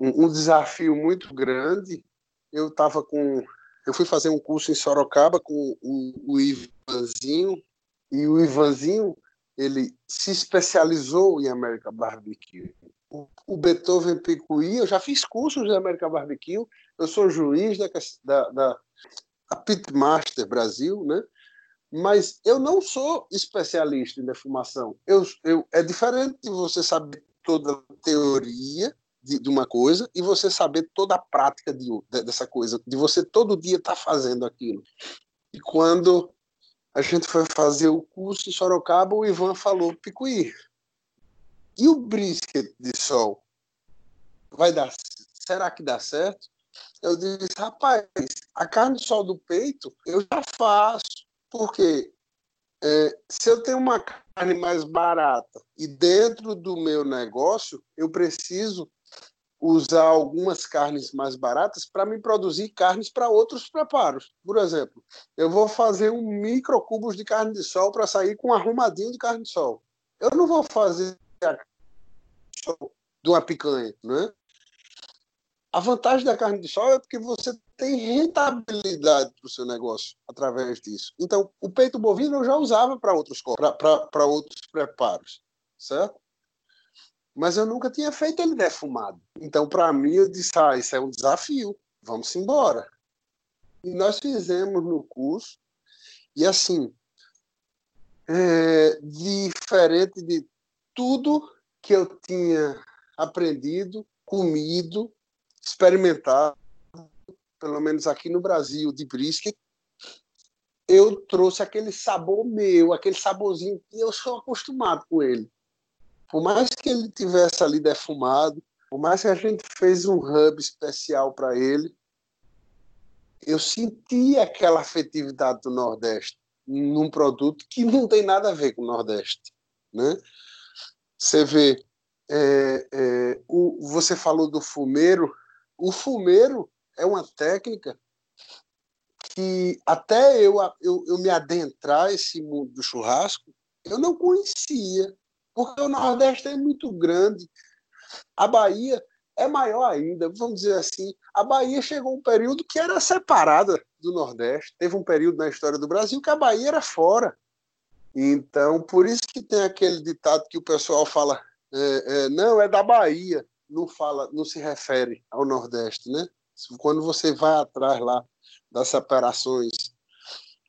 um, um desafio muito grande. Eu estava com eu fui fazer um curso em Sorocaba com o, o Ivanzinho, e o Ivanzinho, ele se especializou em América Barbecue. O, o Beethoven Picuí, eu já fiz cursos de América Barbecue, eu sou juiz da, da, da Pitmaster Brasil, né? mas eu não sou especialista em defumação. Eu, eu, é diferente de você saber toda a teoria de, de, uma coisa e você saber toda a prática de, de, dessa coisa, de você todo dia estar tá fazendo aquilo. E quando a gente foi fazer o curso em Sorocaba, o Ivan falou, Picuí, e o brisket de sol? Vai dar, será que dá certo? Eu disse, rapaz, a carne de sol do peito eu já faço porque é, se eu tenho uma carne mais barata e dentro do meu negócio eu preciso usar algumas carnes mais baratas para me produzir carnes para outros preparos. Por exemplo, eu vou fazer um micro cubos de carne de sol para sair com um arrumadinho de carne de sol. Eu não vou fazer de uma picanha, né? A vantagem da carne de sol é porque você tem rentabilidade para o seu negócio através disso. Então, o peito bovino eu já usava para outros para outros preparos, certo? Mas eu nunca tinha feito ele defumado. Então, para mim, eu disse: ah, isso é um desafio, vamos embora. E nós fizemos no curso, e assim, é, diferente de tudo que eu tinha aprendido, comido, experimentado, pelo menos aqui no Brasil, de brisket, eu trouxe aquele sabor meu, aquele saborzinho que eu sou acostumado com ele. Por mais que ele tivesse ali defumado, por mais que a gente fez um hub especial para ele, eu senti aquela afetividade do Nordeste num produto que não tem nada a ver com o Nordeste, né? Você vê, é, é, o, você falou do fumeiro, o fumeiro é uma técnica que até eu, eu, eu me adentrar esse mundo do churrasco, eu não conhecia, porque o Nordeste é muito grande. A Bahia é maior ainda, vamos dizer assim. A Bahia chegou um período que era separada do Nordeste. Teve um período na história do Brasil que a Bahia era fora. Então, por isso que tem aquele ditado que o pessoal fala, é, é, não, é da Bahia, não fala, não se refere ao Nordeste, né? Quando você vai atrás lá das separações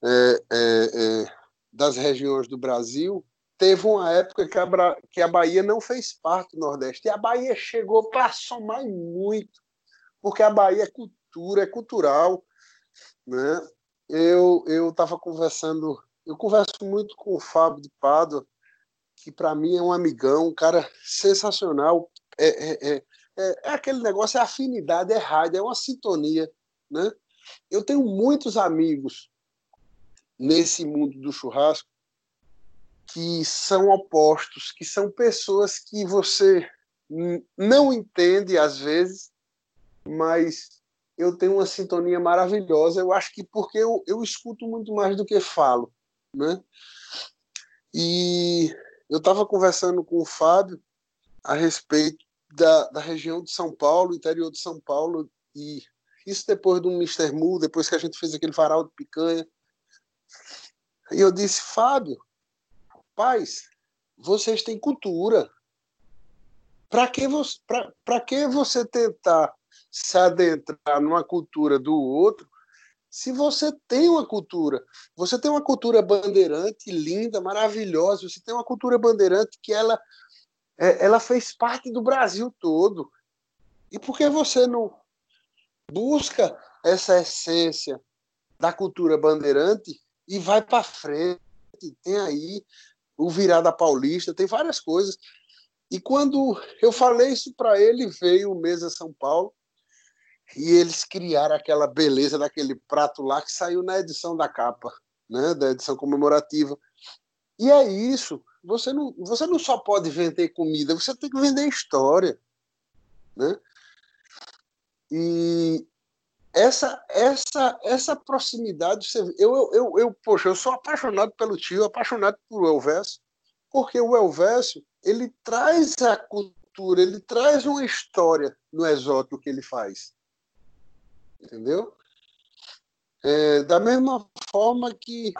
é, é, é, das regiões do Brasil, teve uma época que a, que a Bahia não fez parte do Nordeste. E a Bahia chegou para somar muito, porque a Bahia é cultura, é cultural. Né? Eu estava conversando, eu converso muito com o Fábio de Pádua, que para mim é um amigão, um cara sensacional. É, é, é, é, é aquele negócio, é afinidade, é rádio, é uma sintonia. Né? Eu tenho muitos amigos nesse mundo do churrasco que são opostos, que são pessoas que você não entende às vezes, mas eu tenho uma sintonia maravilhosa. Eu acho que porque eu, eu escuto muito mais do que falo, né? E eu estava conversando com o Fábio a respeito da, da região de São Paulo, interior de São Paulo, e isso depois do Mr. Mu, depois que a gente fez aquele varal de picanha. E eu disse, Fábio, pais, vocês têm cultura. Para que, você, que você tentar se adentrar numa cultura do outro se você tem uma cultura? Você tem uma cultura bandeirante linda, maravilhosa. Você tem uma cultura bandeirante que ela é, ela fez parte do Brasil todo. E por que você não busca essa essência da cultura bandeirante e vai para frente? Tem aí o Virada Paulista, tem várias coisas. E quando eu falei isso para ele, veio o Mesa São Paulo e eles criaram aquela beleza daquele prato lá que saiu na edição da capa, né, da edição comemorativa. E é isso. Você não, você não só pode vender comida, você tem que vender história. Né? E essa essa essa proximidade, eu, eu, eu, eu, poxa, eu sou apaixonado pelo tio, apaixonado por Elvésio, porque o Elvésio, ele traz a cultura, ele traz uma história no exótico que ele faz. Entendeu? É, da mesma forma que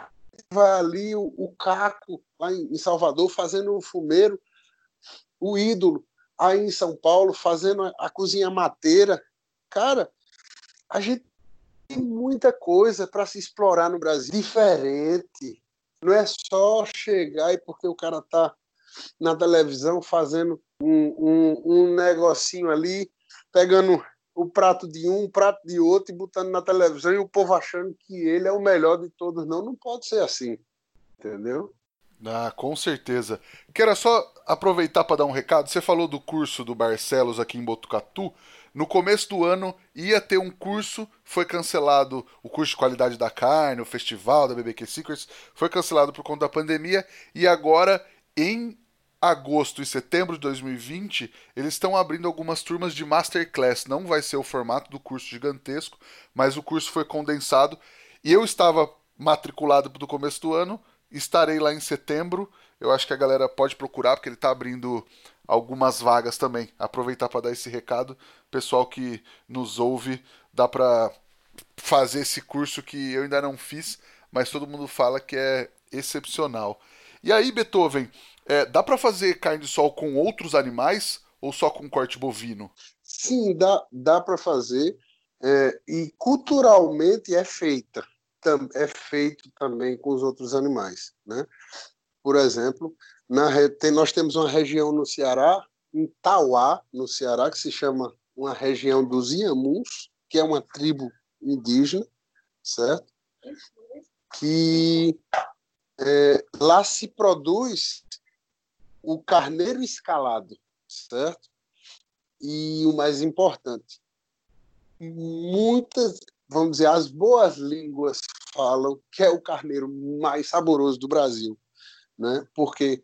vai ali o, o Caco, lá em, em Salvador, fazendo o fumeiro, o ídolo, aí em São Paulo, fazendo a, a cozinha mateira. Cara, a gente tem muita coisa para se explorar no Brasil diferente. Não é só chegar e porque o cara tá na televisão fazendo um, um, um negocinho ali, pegando o prato de um, o prato de outro e botando na televisão e o povo achando que ele é o melhor de todos. Não, não pode ser assim. Entendeu? Ah, com certeza. Quero só aproveitar para dar um recado. Você falou do curso do Barcelos aqui em Botucatu. No começo do ano ia ter um curso, foi cancelado o curso de qualidade da carne, o festival da BBQ Secrets, foi cancelado por conta da pandemia e agora em agosto e setembro de 2020, eles estão abrindo algumas turmas de masterclass. Não vai ser o formato do curso gigantesco, mas o curso foi condensado e eu estava matriculado do começo do ano, estarei lá em setembro. Eu acho que a galera pode procurar porque ele está abrindo algumas vagas também. Aproveitar para dar esse recado, pessoal que nos ouve, dá para fazer esse curso que eu ainda não fiz, mas todo mundo fala que é excepcional. E aí, Beethoven, é, dá para fazer carne de sol com outros animais ou só com corte bovino? Sim, dá, dá para fazer. É, e culturalmente é feita. É feito também com os outros animais. Né? Por exemplo, na, tem, nós temos uma região no Ceará, em Tauá, no Ceará, que se chama uma região dos Iamuns, que é uma tribo indígena, certo? Que é, lá se produz o carneiro escalado, certo? E o mais importante, muitas, vamos dizer, as boas línguas falam que é o carneiro mais saboroso do Brasil, né? Porque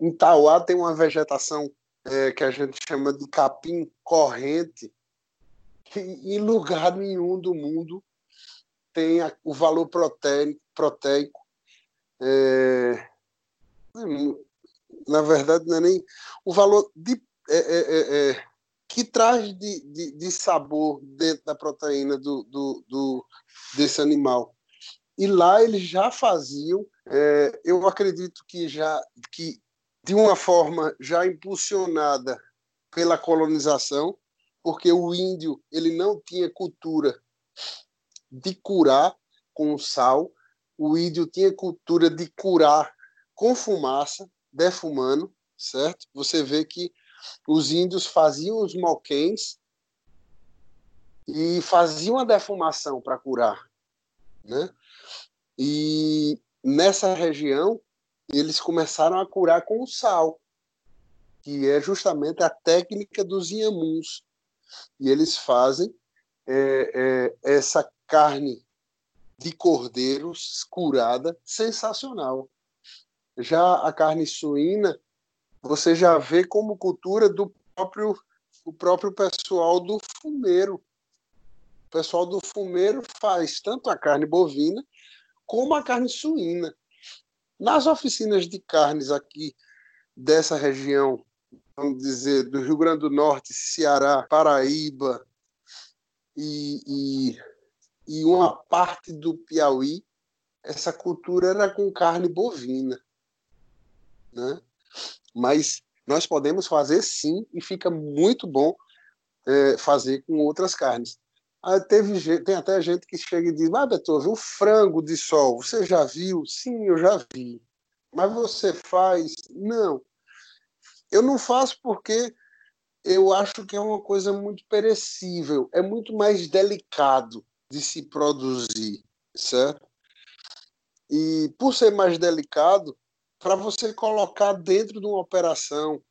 em Tauá tem uma vegetação é, que a gente chama de capim corrente, que em lugar nenhum do mundo tem a, o valor proteico, proteico é, na verdade não é nem o valor de, é, é, é, é, que traz de, de, de, sabor dentro da proteína do, do, do, desse animal. E lá eles já faziam, é, eu acredito que já que de uma forma já impulsionada pela colonização, porque o índio ele não tinha cultura de curar com sal, o índio tinha cultura de curar com fumaça, defumando, certo? Você vê que os índios faziam os malquens e faziam a defumação para curar, né? E nessa região eles começaram a curar com sal, que é justamente a técnica dos inhamuns. E eles fazem é, é, essa carne de cordeiros curada sensacional. Já a carne suína, você já vê como cultura do próprio o próprio pessoal do fumeiro. O pessoal do fumeiro faz tanto a carne bovina como a carne suína. Nas oficinas de carnes aqui dessa região, vamos dizer, do Rio Grande do Norte, Ceará, Paraíba e, e, e uma parte do Piauí, essa cultura era com carne bovina. Né? Mas nós podemos fazer sim, e fica muito bom é, fazer com outras carnes. Aí teve, tem até gente que chega e diz: Ah, Beethoven, o frango de sol, você já viu? Sim, eu já vi. Mas você faz? Não. Eu não faço porque eu acho que é uma coisa muito perecível, é muito mais delicado de se produzir, certo? E por ser mais delicado, para você colocar dentro de uma operação,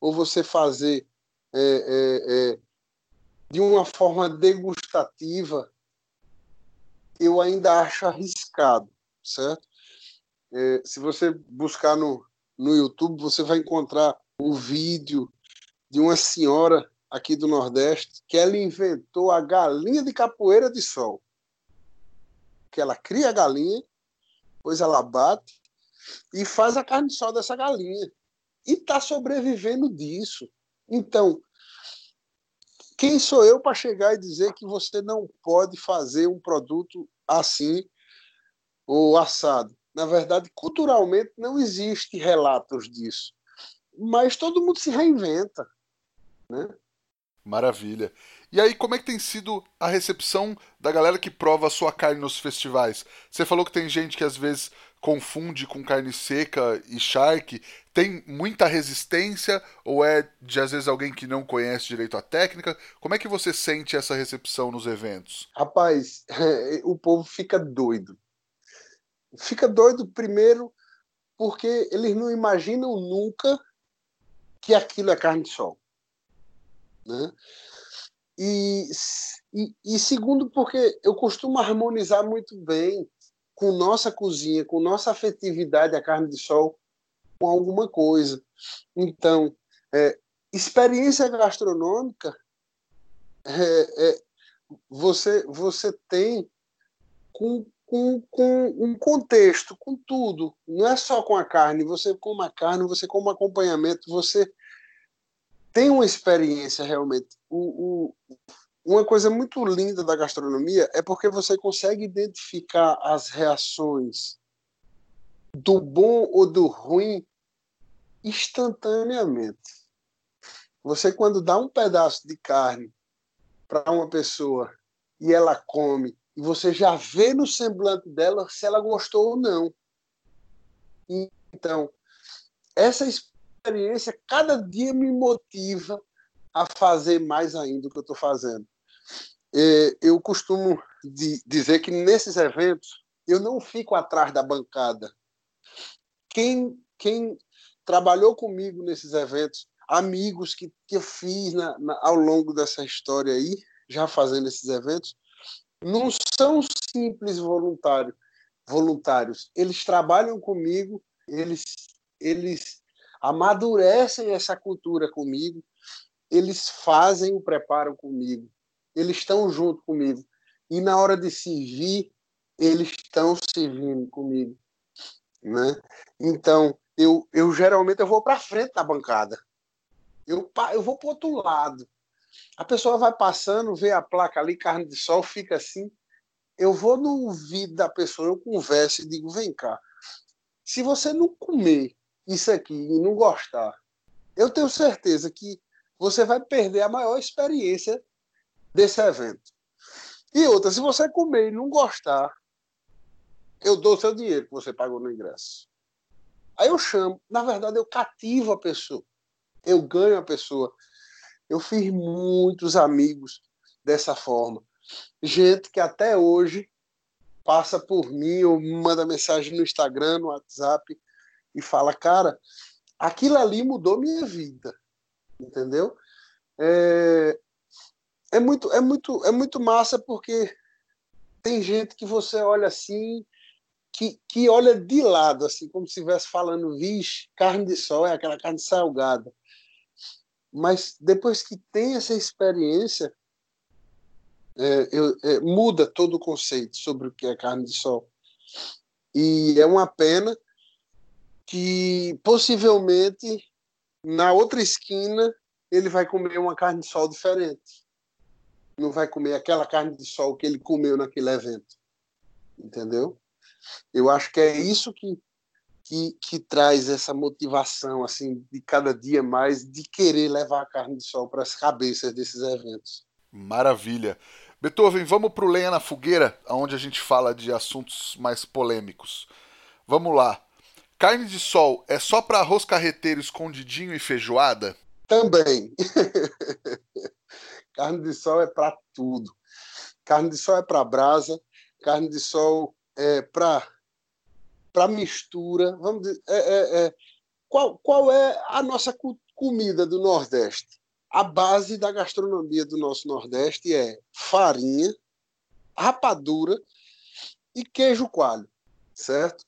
ou você fazer é, é, é, de uma forma degustativa, eu ainda acho arriscado, certo? É, se você buscar no, no YouTube, você vai encontrar um vídeo de uma senhora aqui do Nordeste que ela inventou a galinha de capoeira de sol. Que ela cria a galinha, depois ela bate e faz a carne de sol dessa galinha. E está sobrevivendo disso. Então, quem sou eu para chegar e dizer que você não pode fazer um produto assim ou assado? Na verdade, culturalmente não existe relatos disso. Mas todo mundo se reinventa, né? Maravilha. E aí, como é que tem sido a recepção da galera que prova a sua carne nos festivais? Você falou que tem gente que às vezes confunde com carne seca e charque. Tem muita resistência ou é de às vezes alguém que não conhece direito a técnica? Como é que você sente essa recepção nos eventos? Rapaz, o povo fica doido. Fica doido primeiro porque eles não imaginam nunca que aquilo é carne de sol. Né? E, e, e, segundo, porque eu costumo harmonizar muito bem com nossa cozinha, com nossa afetividade a carne de sol, com alguma coisa. Então, é, experiência gastronômica, é, é, você, você tem com, com, com um contexto, com tudo. Não é só com a carne, você com a carne, você com um acompanhamento, você tem uma experiência realmente. O, o, uma coisa muito linda da gastronomia é porque você consegue identificar as reações do bom ou do ruim instantaneamente. Você, quando dá um pedaço de carne para uma pessoa e ela come, e você já vê no semblante dela se ela gostou ou não. Então, essa experiência cada dia me motiva a fazer mais ainda o que eu estou fazendo. Eu costumo dizer que nesses eventos eu não fico atrás da bancada. Quem, quem trabalhou comigo nesses eventos, amigos que, que eu fiz na, na, ao longo dessa história aí, já fazendo esses eventos, não são simples voluntários, voluntários. Eles trabalham comigo, eles, eles amadurecem essa cultura comigo, eles fazem o preparo comigo, eles estão junto comigo. E na hora de servir, eles estão servindo comigo. Né? Então, eu, eu geralmente eu vou para frente da bancada. Eu, eu vou para outro lado. A pessoa vai passando, vê a placa ali, carne de sol, fica assim. Eu vou no ouvido da pessoa, eu converso e digo: vem cá. Se você não comer isso aqui e não gostar, eu tenho certeza que você vai perder a maior experiência desse evento. E outra, se você comer e não gostar, eu dou seu dinheiro que você pagou no ingresso. Aí eu chamo, na verdade eu cativo a pessoa, eu ganho a pessoa. Eu fiz muitos amigos dessa forma. Gente que até hoje passa por mim ou manda mensagem no Instagram, no WhatsApp, e fala, cara, aquilo ali mudou minha vida, entendeu? É, é muito, é muito, é muito massa porque tem gente que você olha assim, que, que olha de lado, assim, como se estivesse falando, vixe, carne de sol é aquela carne salgada. Mas depois que tem essa experiência, é, eu, é, muda todo o conceito sobre o que é carne de sol. E é uma pena que possivelmente na outra esquina ele vai comer uma carne de sol diferente. Não vai comer aquela carne de sol que ele comeu naquele evento. Entendeu? Eu acho que é isso que, que, que traz essa motivação assim de cada dia mais de querer levar a carne de sol para as cabeças desses eventos. Maravilha. Beethoven, vamos para o Lenha na Fogueira, onde a gente fala de assuntos mais polêmicos. Vamos lá. Carne de sol é só para arroz carreteiro escondidinho e feijoada? Também. carne de sol é para tudo. Carne de sol é para brasa, carne de sol é para para mistura. Vamos dizer, é, é, é. Qual, qual é a nossa comida do Nordeste? A base da gastronomia do nosso Nordeste é farinha, rapadura e queijo coalho, certo?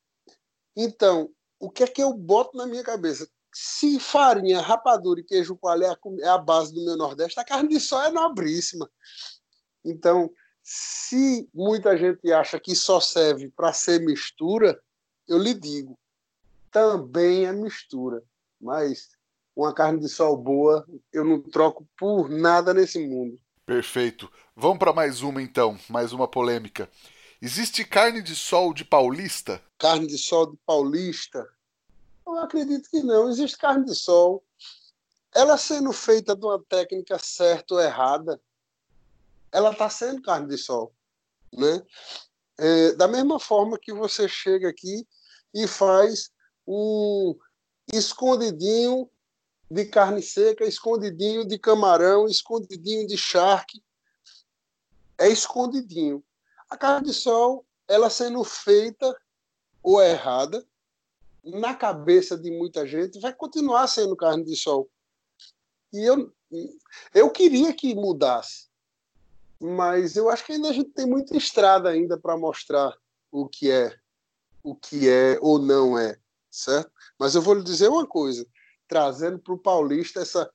Então, o que é que eu boto na minha cabeça? Se farinha, rapadura e queijo coalho é a, é a base do meu Nordeste, a carne de sol é nobríssima. Então, se muita gente acha que só serve para ser mistura, eu lhe digo, também é mistura. Mas uma carne de sol boa, eu não troco por nada nesse mundo. Perfeito. Vamos para mais uma então, mais uma polêmica. Existe carne de sol de paulista? Carne de sol de paulista? Eu acredito que não. Existe carne de sol. Ela sendo feita de uma técnica certa ou errada, ela está sendo carne de sol. Né? É, da mesma forma que você chega aqui e faz um escondidinho de carne seca, escondidinho de camarão, escondidinho de charque. É escondidinho. A carne de sol, ela sendo feita ou errada, na cabeça de muita gente, vai continuar sendo carne de sol. E eu, eu queria que mudasse, mas eu acho que ainda a gente tem muita estrada ainda para mostrar o que é, o que é ou não é, certo? Mas eu vou lhe dizer uma coisa, trazendo para o paulista essa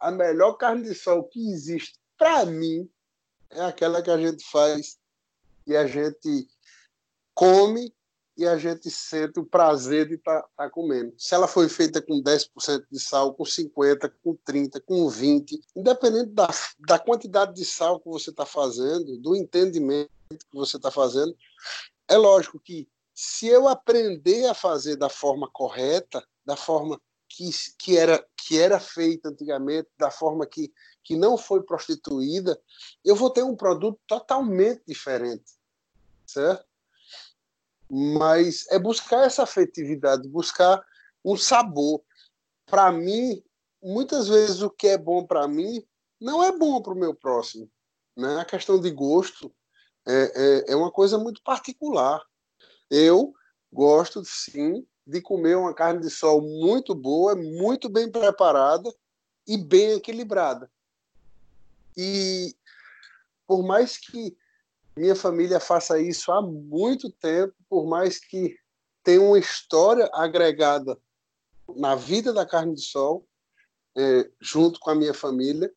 a melhor carne de sol que existe para mim é aquela que a gente faz e a gente come e a gente sente o prazer de estar tá, tá comendo. Se ela foi feita com 10% de sal, com 50%, com 30%, com 20%, independente da, da quantidade de sal que você está fazendo, do entendimento que você está fazendo, é lógico que se eu aprender a fazer da forma correta, da forma que, que, era, que era feita antigamente, da forma que, que não foi prostituída, eu vou ter um produto totalmente diferente, certo? mas é buscar essa afetividade, buscar um sabor. Para mim, muitas vezes o que é bom para mim não é bom para o meu próximo. Né? A questão de gosto é, é, é uma coisa muito particular. Eu gosto, sim, de comer uma carne de sol muito boa, muito bem preparada e bem equilibrada. E por mais que minha família faça isso há muito tempo, por mais que tenha uma história agregada na vida da carne de sol, é, junto com a minha família.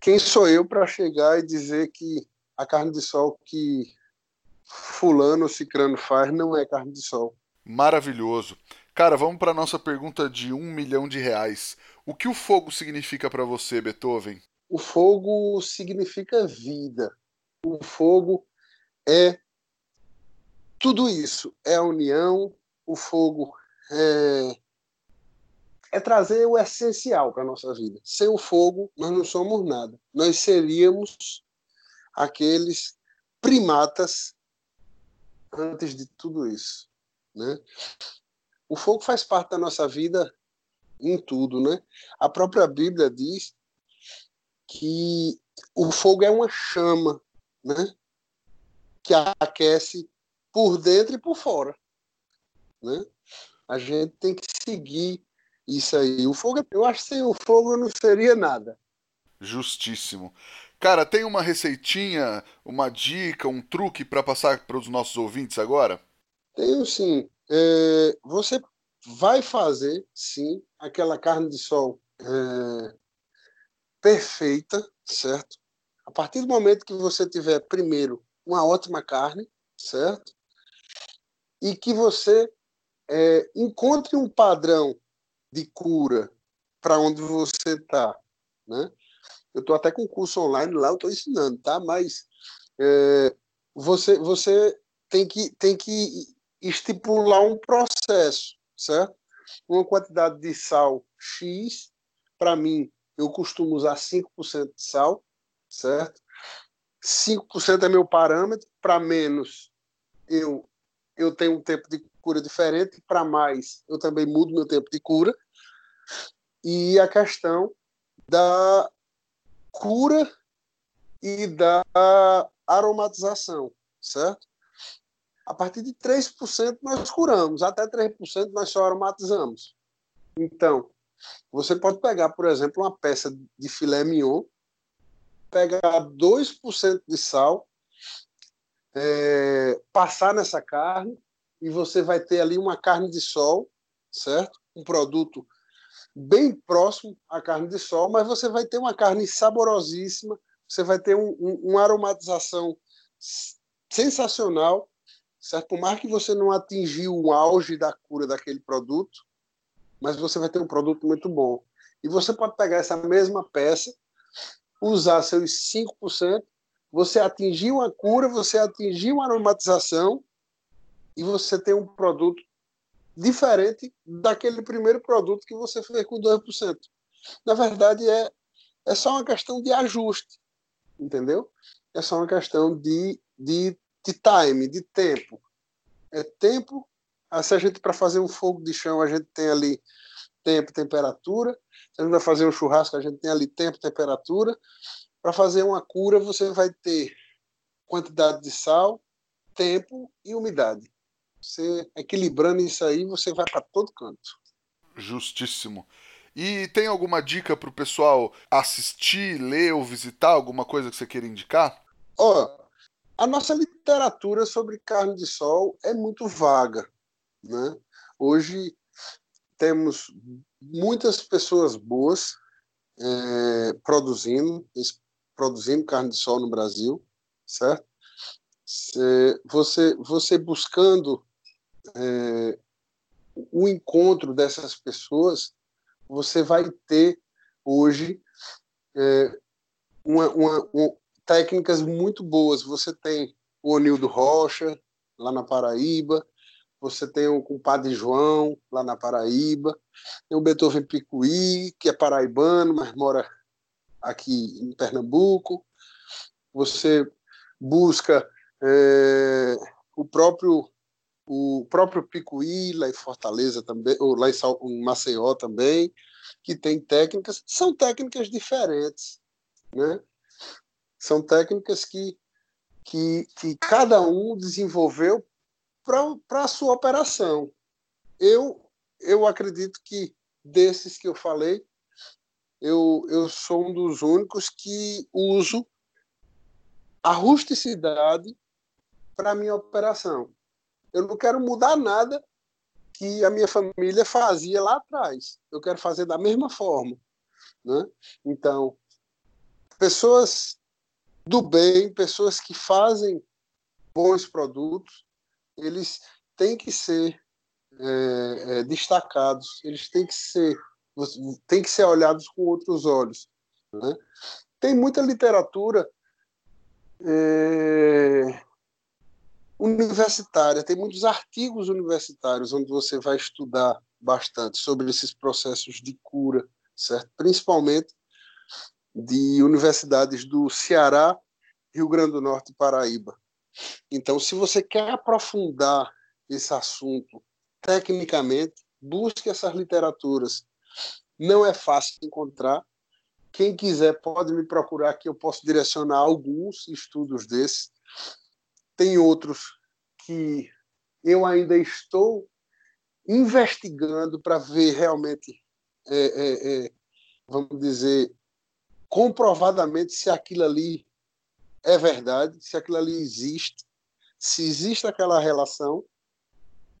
Quem sou eu para chegar e dizer que a carne de sol que fulano ou cicrano faz não é carne de sol? Maravilhoso. Cara, vamos para nossa pergunta de um milhão de reais. O que o fogo significa para você, Beethoven? O fogo significa vida o fogo é tudo isso. É a união, o fogo é, é trazer o essencial para a nossa vida. Sem o fogo, nós não somos nada. Nós seríamos aqueles primatas antes de tudo isso. Né? O fogo faz parte da nossa vida em tudo. Né? A própria Bíblia diz que o fogo é uma chama né? que aquece por dentro e por fora. Né? A gente tem que seguir isso aí. O fogo, eu acho que sem o fogo não seria nada. Justíssimo. Cara, tem uma receitinha, uma dica, um truque para passar para os nossos ouvintes agora? Tenho sim. É, você vai fazer, sim, aquela carne de sol é, perfeita, certo? A partir do momento que você tiver, primeiro, uma ótima carne, certo? E que você é, encontre um padrão de cura para onde você está, né? Eu estou até com curso online lá, eu estou ensinando, tá? Mas é, você, você tem, que, tem que estipular um processo, certo? Uma quantidade de sal X, para mim, eu costumo usar 5% de sal, certo? 5% é meu parâmetro, para menos eu eu tenho um tempo de cura diferente, para mais eu também mudo meu tempo de cura. E a questão da cura e da aromatização, certo? A partir de 3% nós curamos, até 3% nós só aromatizamos. Então, você pode pegar, por exemplo, uma peça de filé mignon, pegar 2% de sal, é, passar nessa carne e você vai ter ali uma carne de sol, certo? Um produto bem próximo à carne de sol, mas você vai ter uma carne saborosíssima, você vai ter um, um, uma aromatização sensacional, certo? Por mais que você não atingiu o auge da cura daquele produto, mas você vai ter um produto muito bom. E você pode pegar essa mesma peça, usar seus 5%, você atingiu a cura, você atingiu a aromatização e você tem um produto diferente daquele primeiro produto que você fez com 2%. Na verdade, é, é só uma questão de ajuste, entendeu? É só uma questão de, de, de time, de tempo. É tempo. Ah, se a gente, para fazer um fogo de chão, a gente tem ali tempo, temperatura. Se a gente vai fazer um churrasco, a gente tem ali tempo, temperatura. Para fazer uma cura, você vai ter quantidade de sal, tempo e umidade. Você equilibrando isso aí, você vai para todo canto. Justíssimo. E tem alguma dica para o pessoal assistir, ler ou visitar? Alguma coisa que você queira indicar? Ó, oh, a nossa literatura sobre carne de sol é muito vaga, né? Hoje temos muitas pessoas boas é, produzindo, produzindo carne de sol no Brasil, certo? Você, você buscando é, o encontro dessas pessoas, você vai ter hoje é, uma, uma, técnicas muito boas. Você tem o Onildo Rocha, lá na Paraíba, você tem o compadre João, lá na Paraíba, tem o Beethoven Picuí, que é paraibano, mas mora aqui em Pernambuco. Você busca é, o próprio o próprio Picuí, lá em Fortaleza também, ou lá em Maceió também, que tem técnicas, são técnicas diferentes, né? São técnicas que, que, que cada um desenvolveu para a sua operação. Eu, eu acredito que desses que eu falei, eu, eu sou um dos únicos que uso a rusticidade para minha operação. Eu não quero mudar nada que a minha família fazia lá atrás. Eu quero fazer da mesma forma. Né? Então, pessoas do bem, pessoas que fazem bons produtos, eles têm que ser é, é, destacados, eles têm que ser têm que ser olhados com outros olhos. Né? Tem muita literatura é, universitária, tem muitos artigos universitários onde você vai estudar bastante sobre esses processos de cura, certo? Principalmente de universidades do Ceará, Rio Grande do Norte e Paraíba. Então, se você quer aprofundar esse assunto tecnicamente, busque essas literaturas. Não é fácil encontrar. Quem quiser pode me procurar que eu posso direcionar alguns estudos desses. Tem outros que eu ainda estou investigando para ver realmente, é, é, é, vamos dizer, comprovadamente se aquilo ali é verdade, se aquilo ali existe, se existe aquela relação.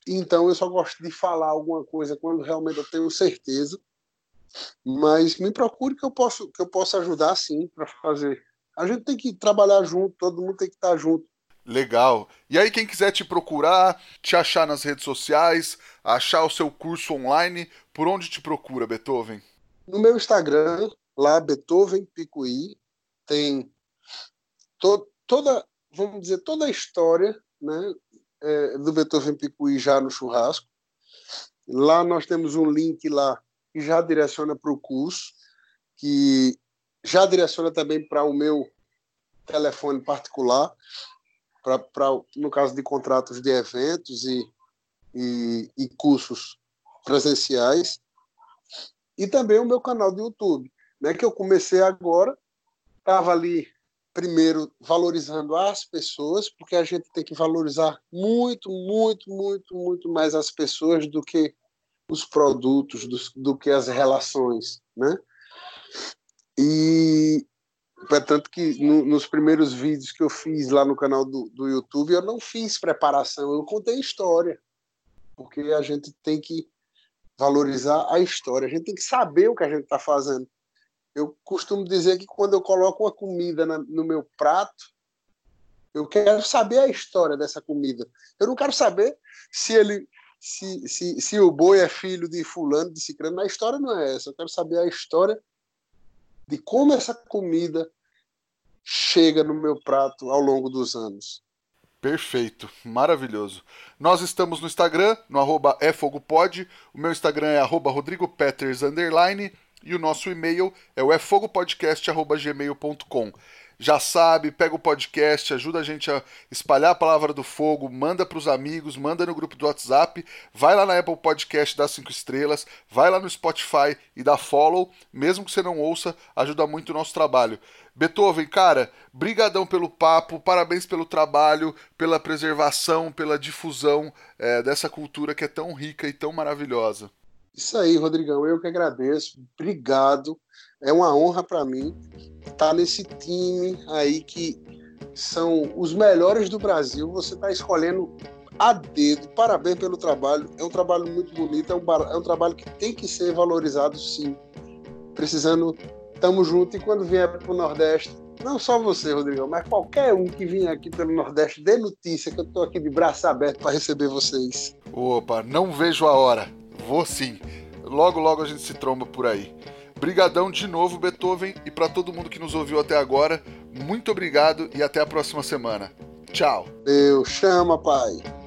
Então eu só gosto de falar alguma coisa quando realmente eu tenho certeza. Mas me procure que eu posso que eu possa ajudar sim para fazer. A gente tem que trabalhar junto, todo mundo tem que estar junto Legal. E aí, quem quiser te procurar, te achar nas redes sociais, achar o seu curso online, por onde te procura, Beethoven? No meu Instagram, lá, Beethoven Picuí, tem to toda, vamos dizer, toda a história né, é, do Beethoven Picuí já no churrasco. Lá nós temos um link lá que já direciona para o curso, que já direciona também para o meu telefone particular, pra, no caso de contratos de eventos e, e, e cursos presenciais, e também o meu canal do YouTube, né, que eu comecei agora, estava ali primeiro valorizando as pessoas, porque a gente tem que valorizar muito, muito, muito, muito mais as pessoas do que os produtos, do, do que as relações, né? E, tanto que no, nos primeiros vídeos que eu fiz lá no canal do, do YouTube, eu não fiz preparação, eu contei história. Porque a gente tem que valorizar a história, a gente tem que saber o que a gente está fazendo. Eu costumo dizer que quando eu coloco uma comida na, no meu prato, eu quero saber a história dessa comida. Eu não quero saber se ele se, se, se o boi é filho de fulano, de ciclano. A história não é essa. Eu quero saber a história de como essa comida chega no meu prato ao longo dos anos. Perfeito, maravilhoso. Nós estamos no Instagram, no arroba efogopod, o meu Instagram é arroba rodrigopeters, e o nosso e-mail é o efogopodcast.gmail.com já sabe, pega o podcast, ajuda a gente a espalhar a palavra do fogo, manda para os amigos, manda no grupo do WhatsApp, vai lá na Apple Podcast, dá cinco estrelas, vai lá no Spotify e dá follow, mesmo que você não ouça, ajuda muito o nosso trabalho. Beethoven, cara, brigadão pelo papo, parabéns pelo trabalho, pela preservação, pela difusão é, dessa cultura que é tão rica e tão maravilhosa. Isso aí, Rodrigão, eu que agradeço, obrigado. É uma honra para mim estar nesse time aí que são os melhores do Brasil. Você está escolhendo a dedo. Parabéns pelo trabalho. É um trabalho muito bonito. É um, é um trabalho que tem que ser valorizado, sim. Precisando, tamo junto. E quando vier para o Nordeste, não só você, Rodrigo, mas qualquer um que vier aqui pelo Nordeste, dê notícia que eu estou aqui de braço aberto para receber vocês. Opa, não vejo a hora. Vou sim. Logo, logo a gente se tromba por aí. Brigadão de novo, Beethoven, e para todo mundo que nos ouviu até agora, muito obrigado e até a próxima semana. Tchau. Deus chama, pai.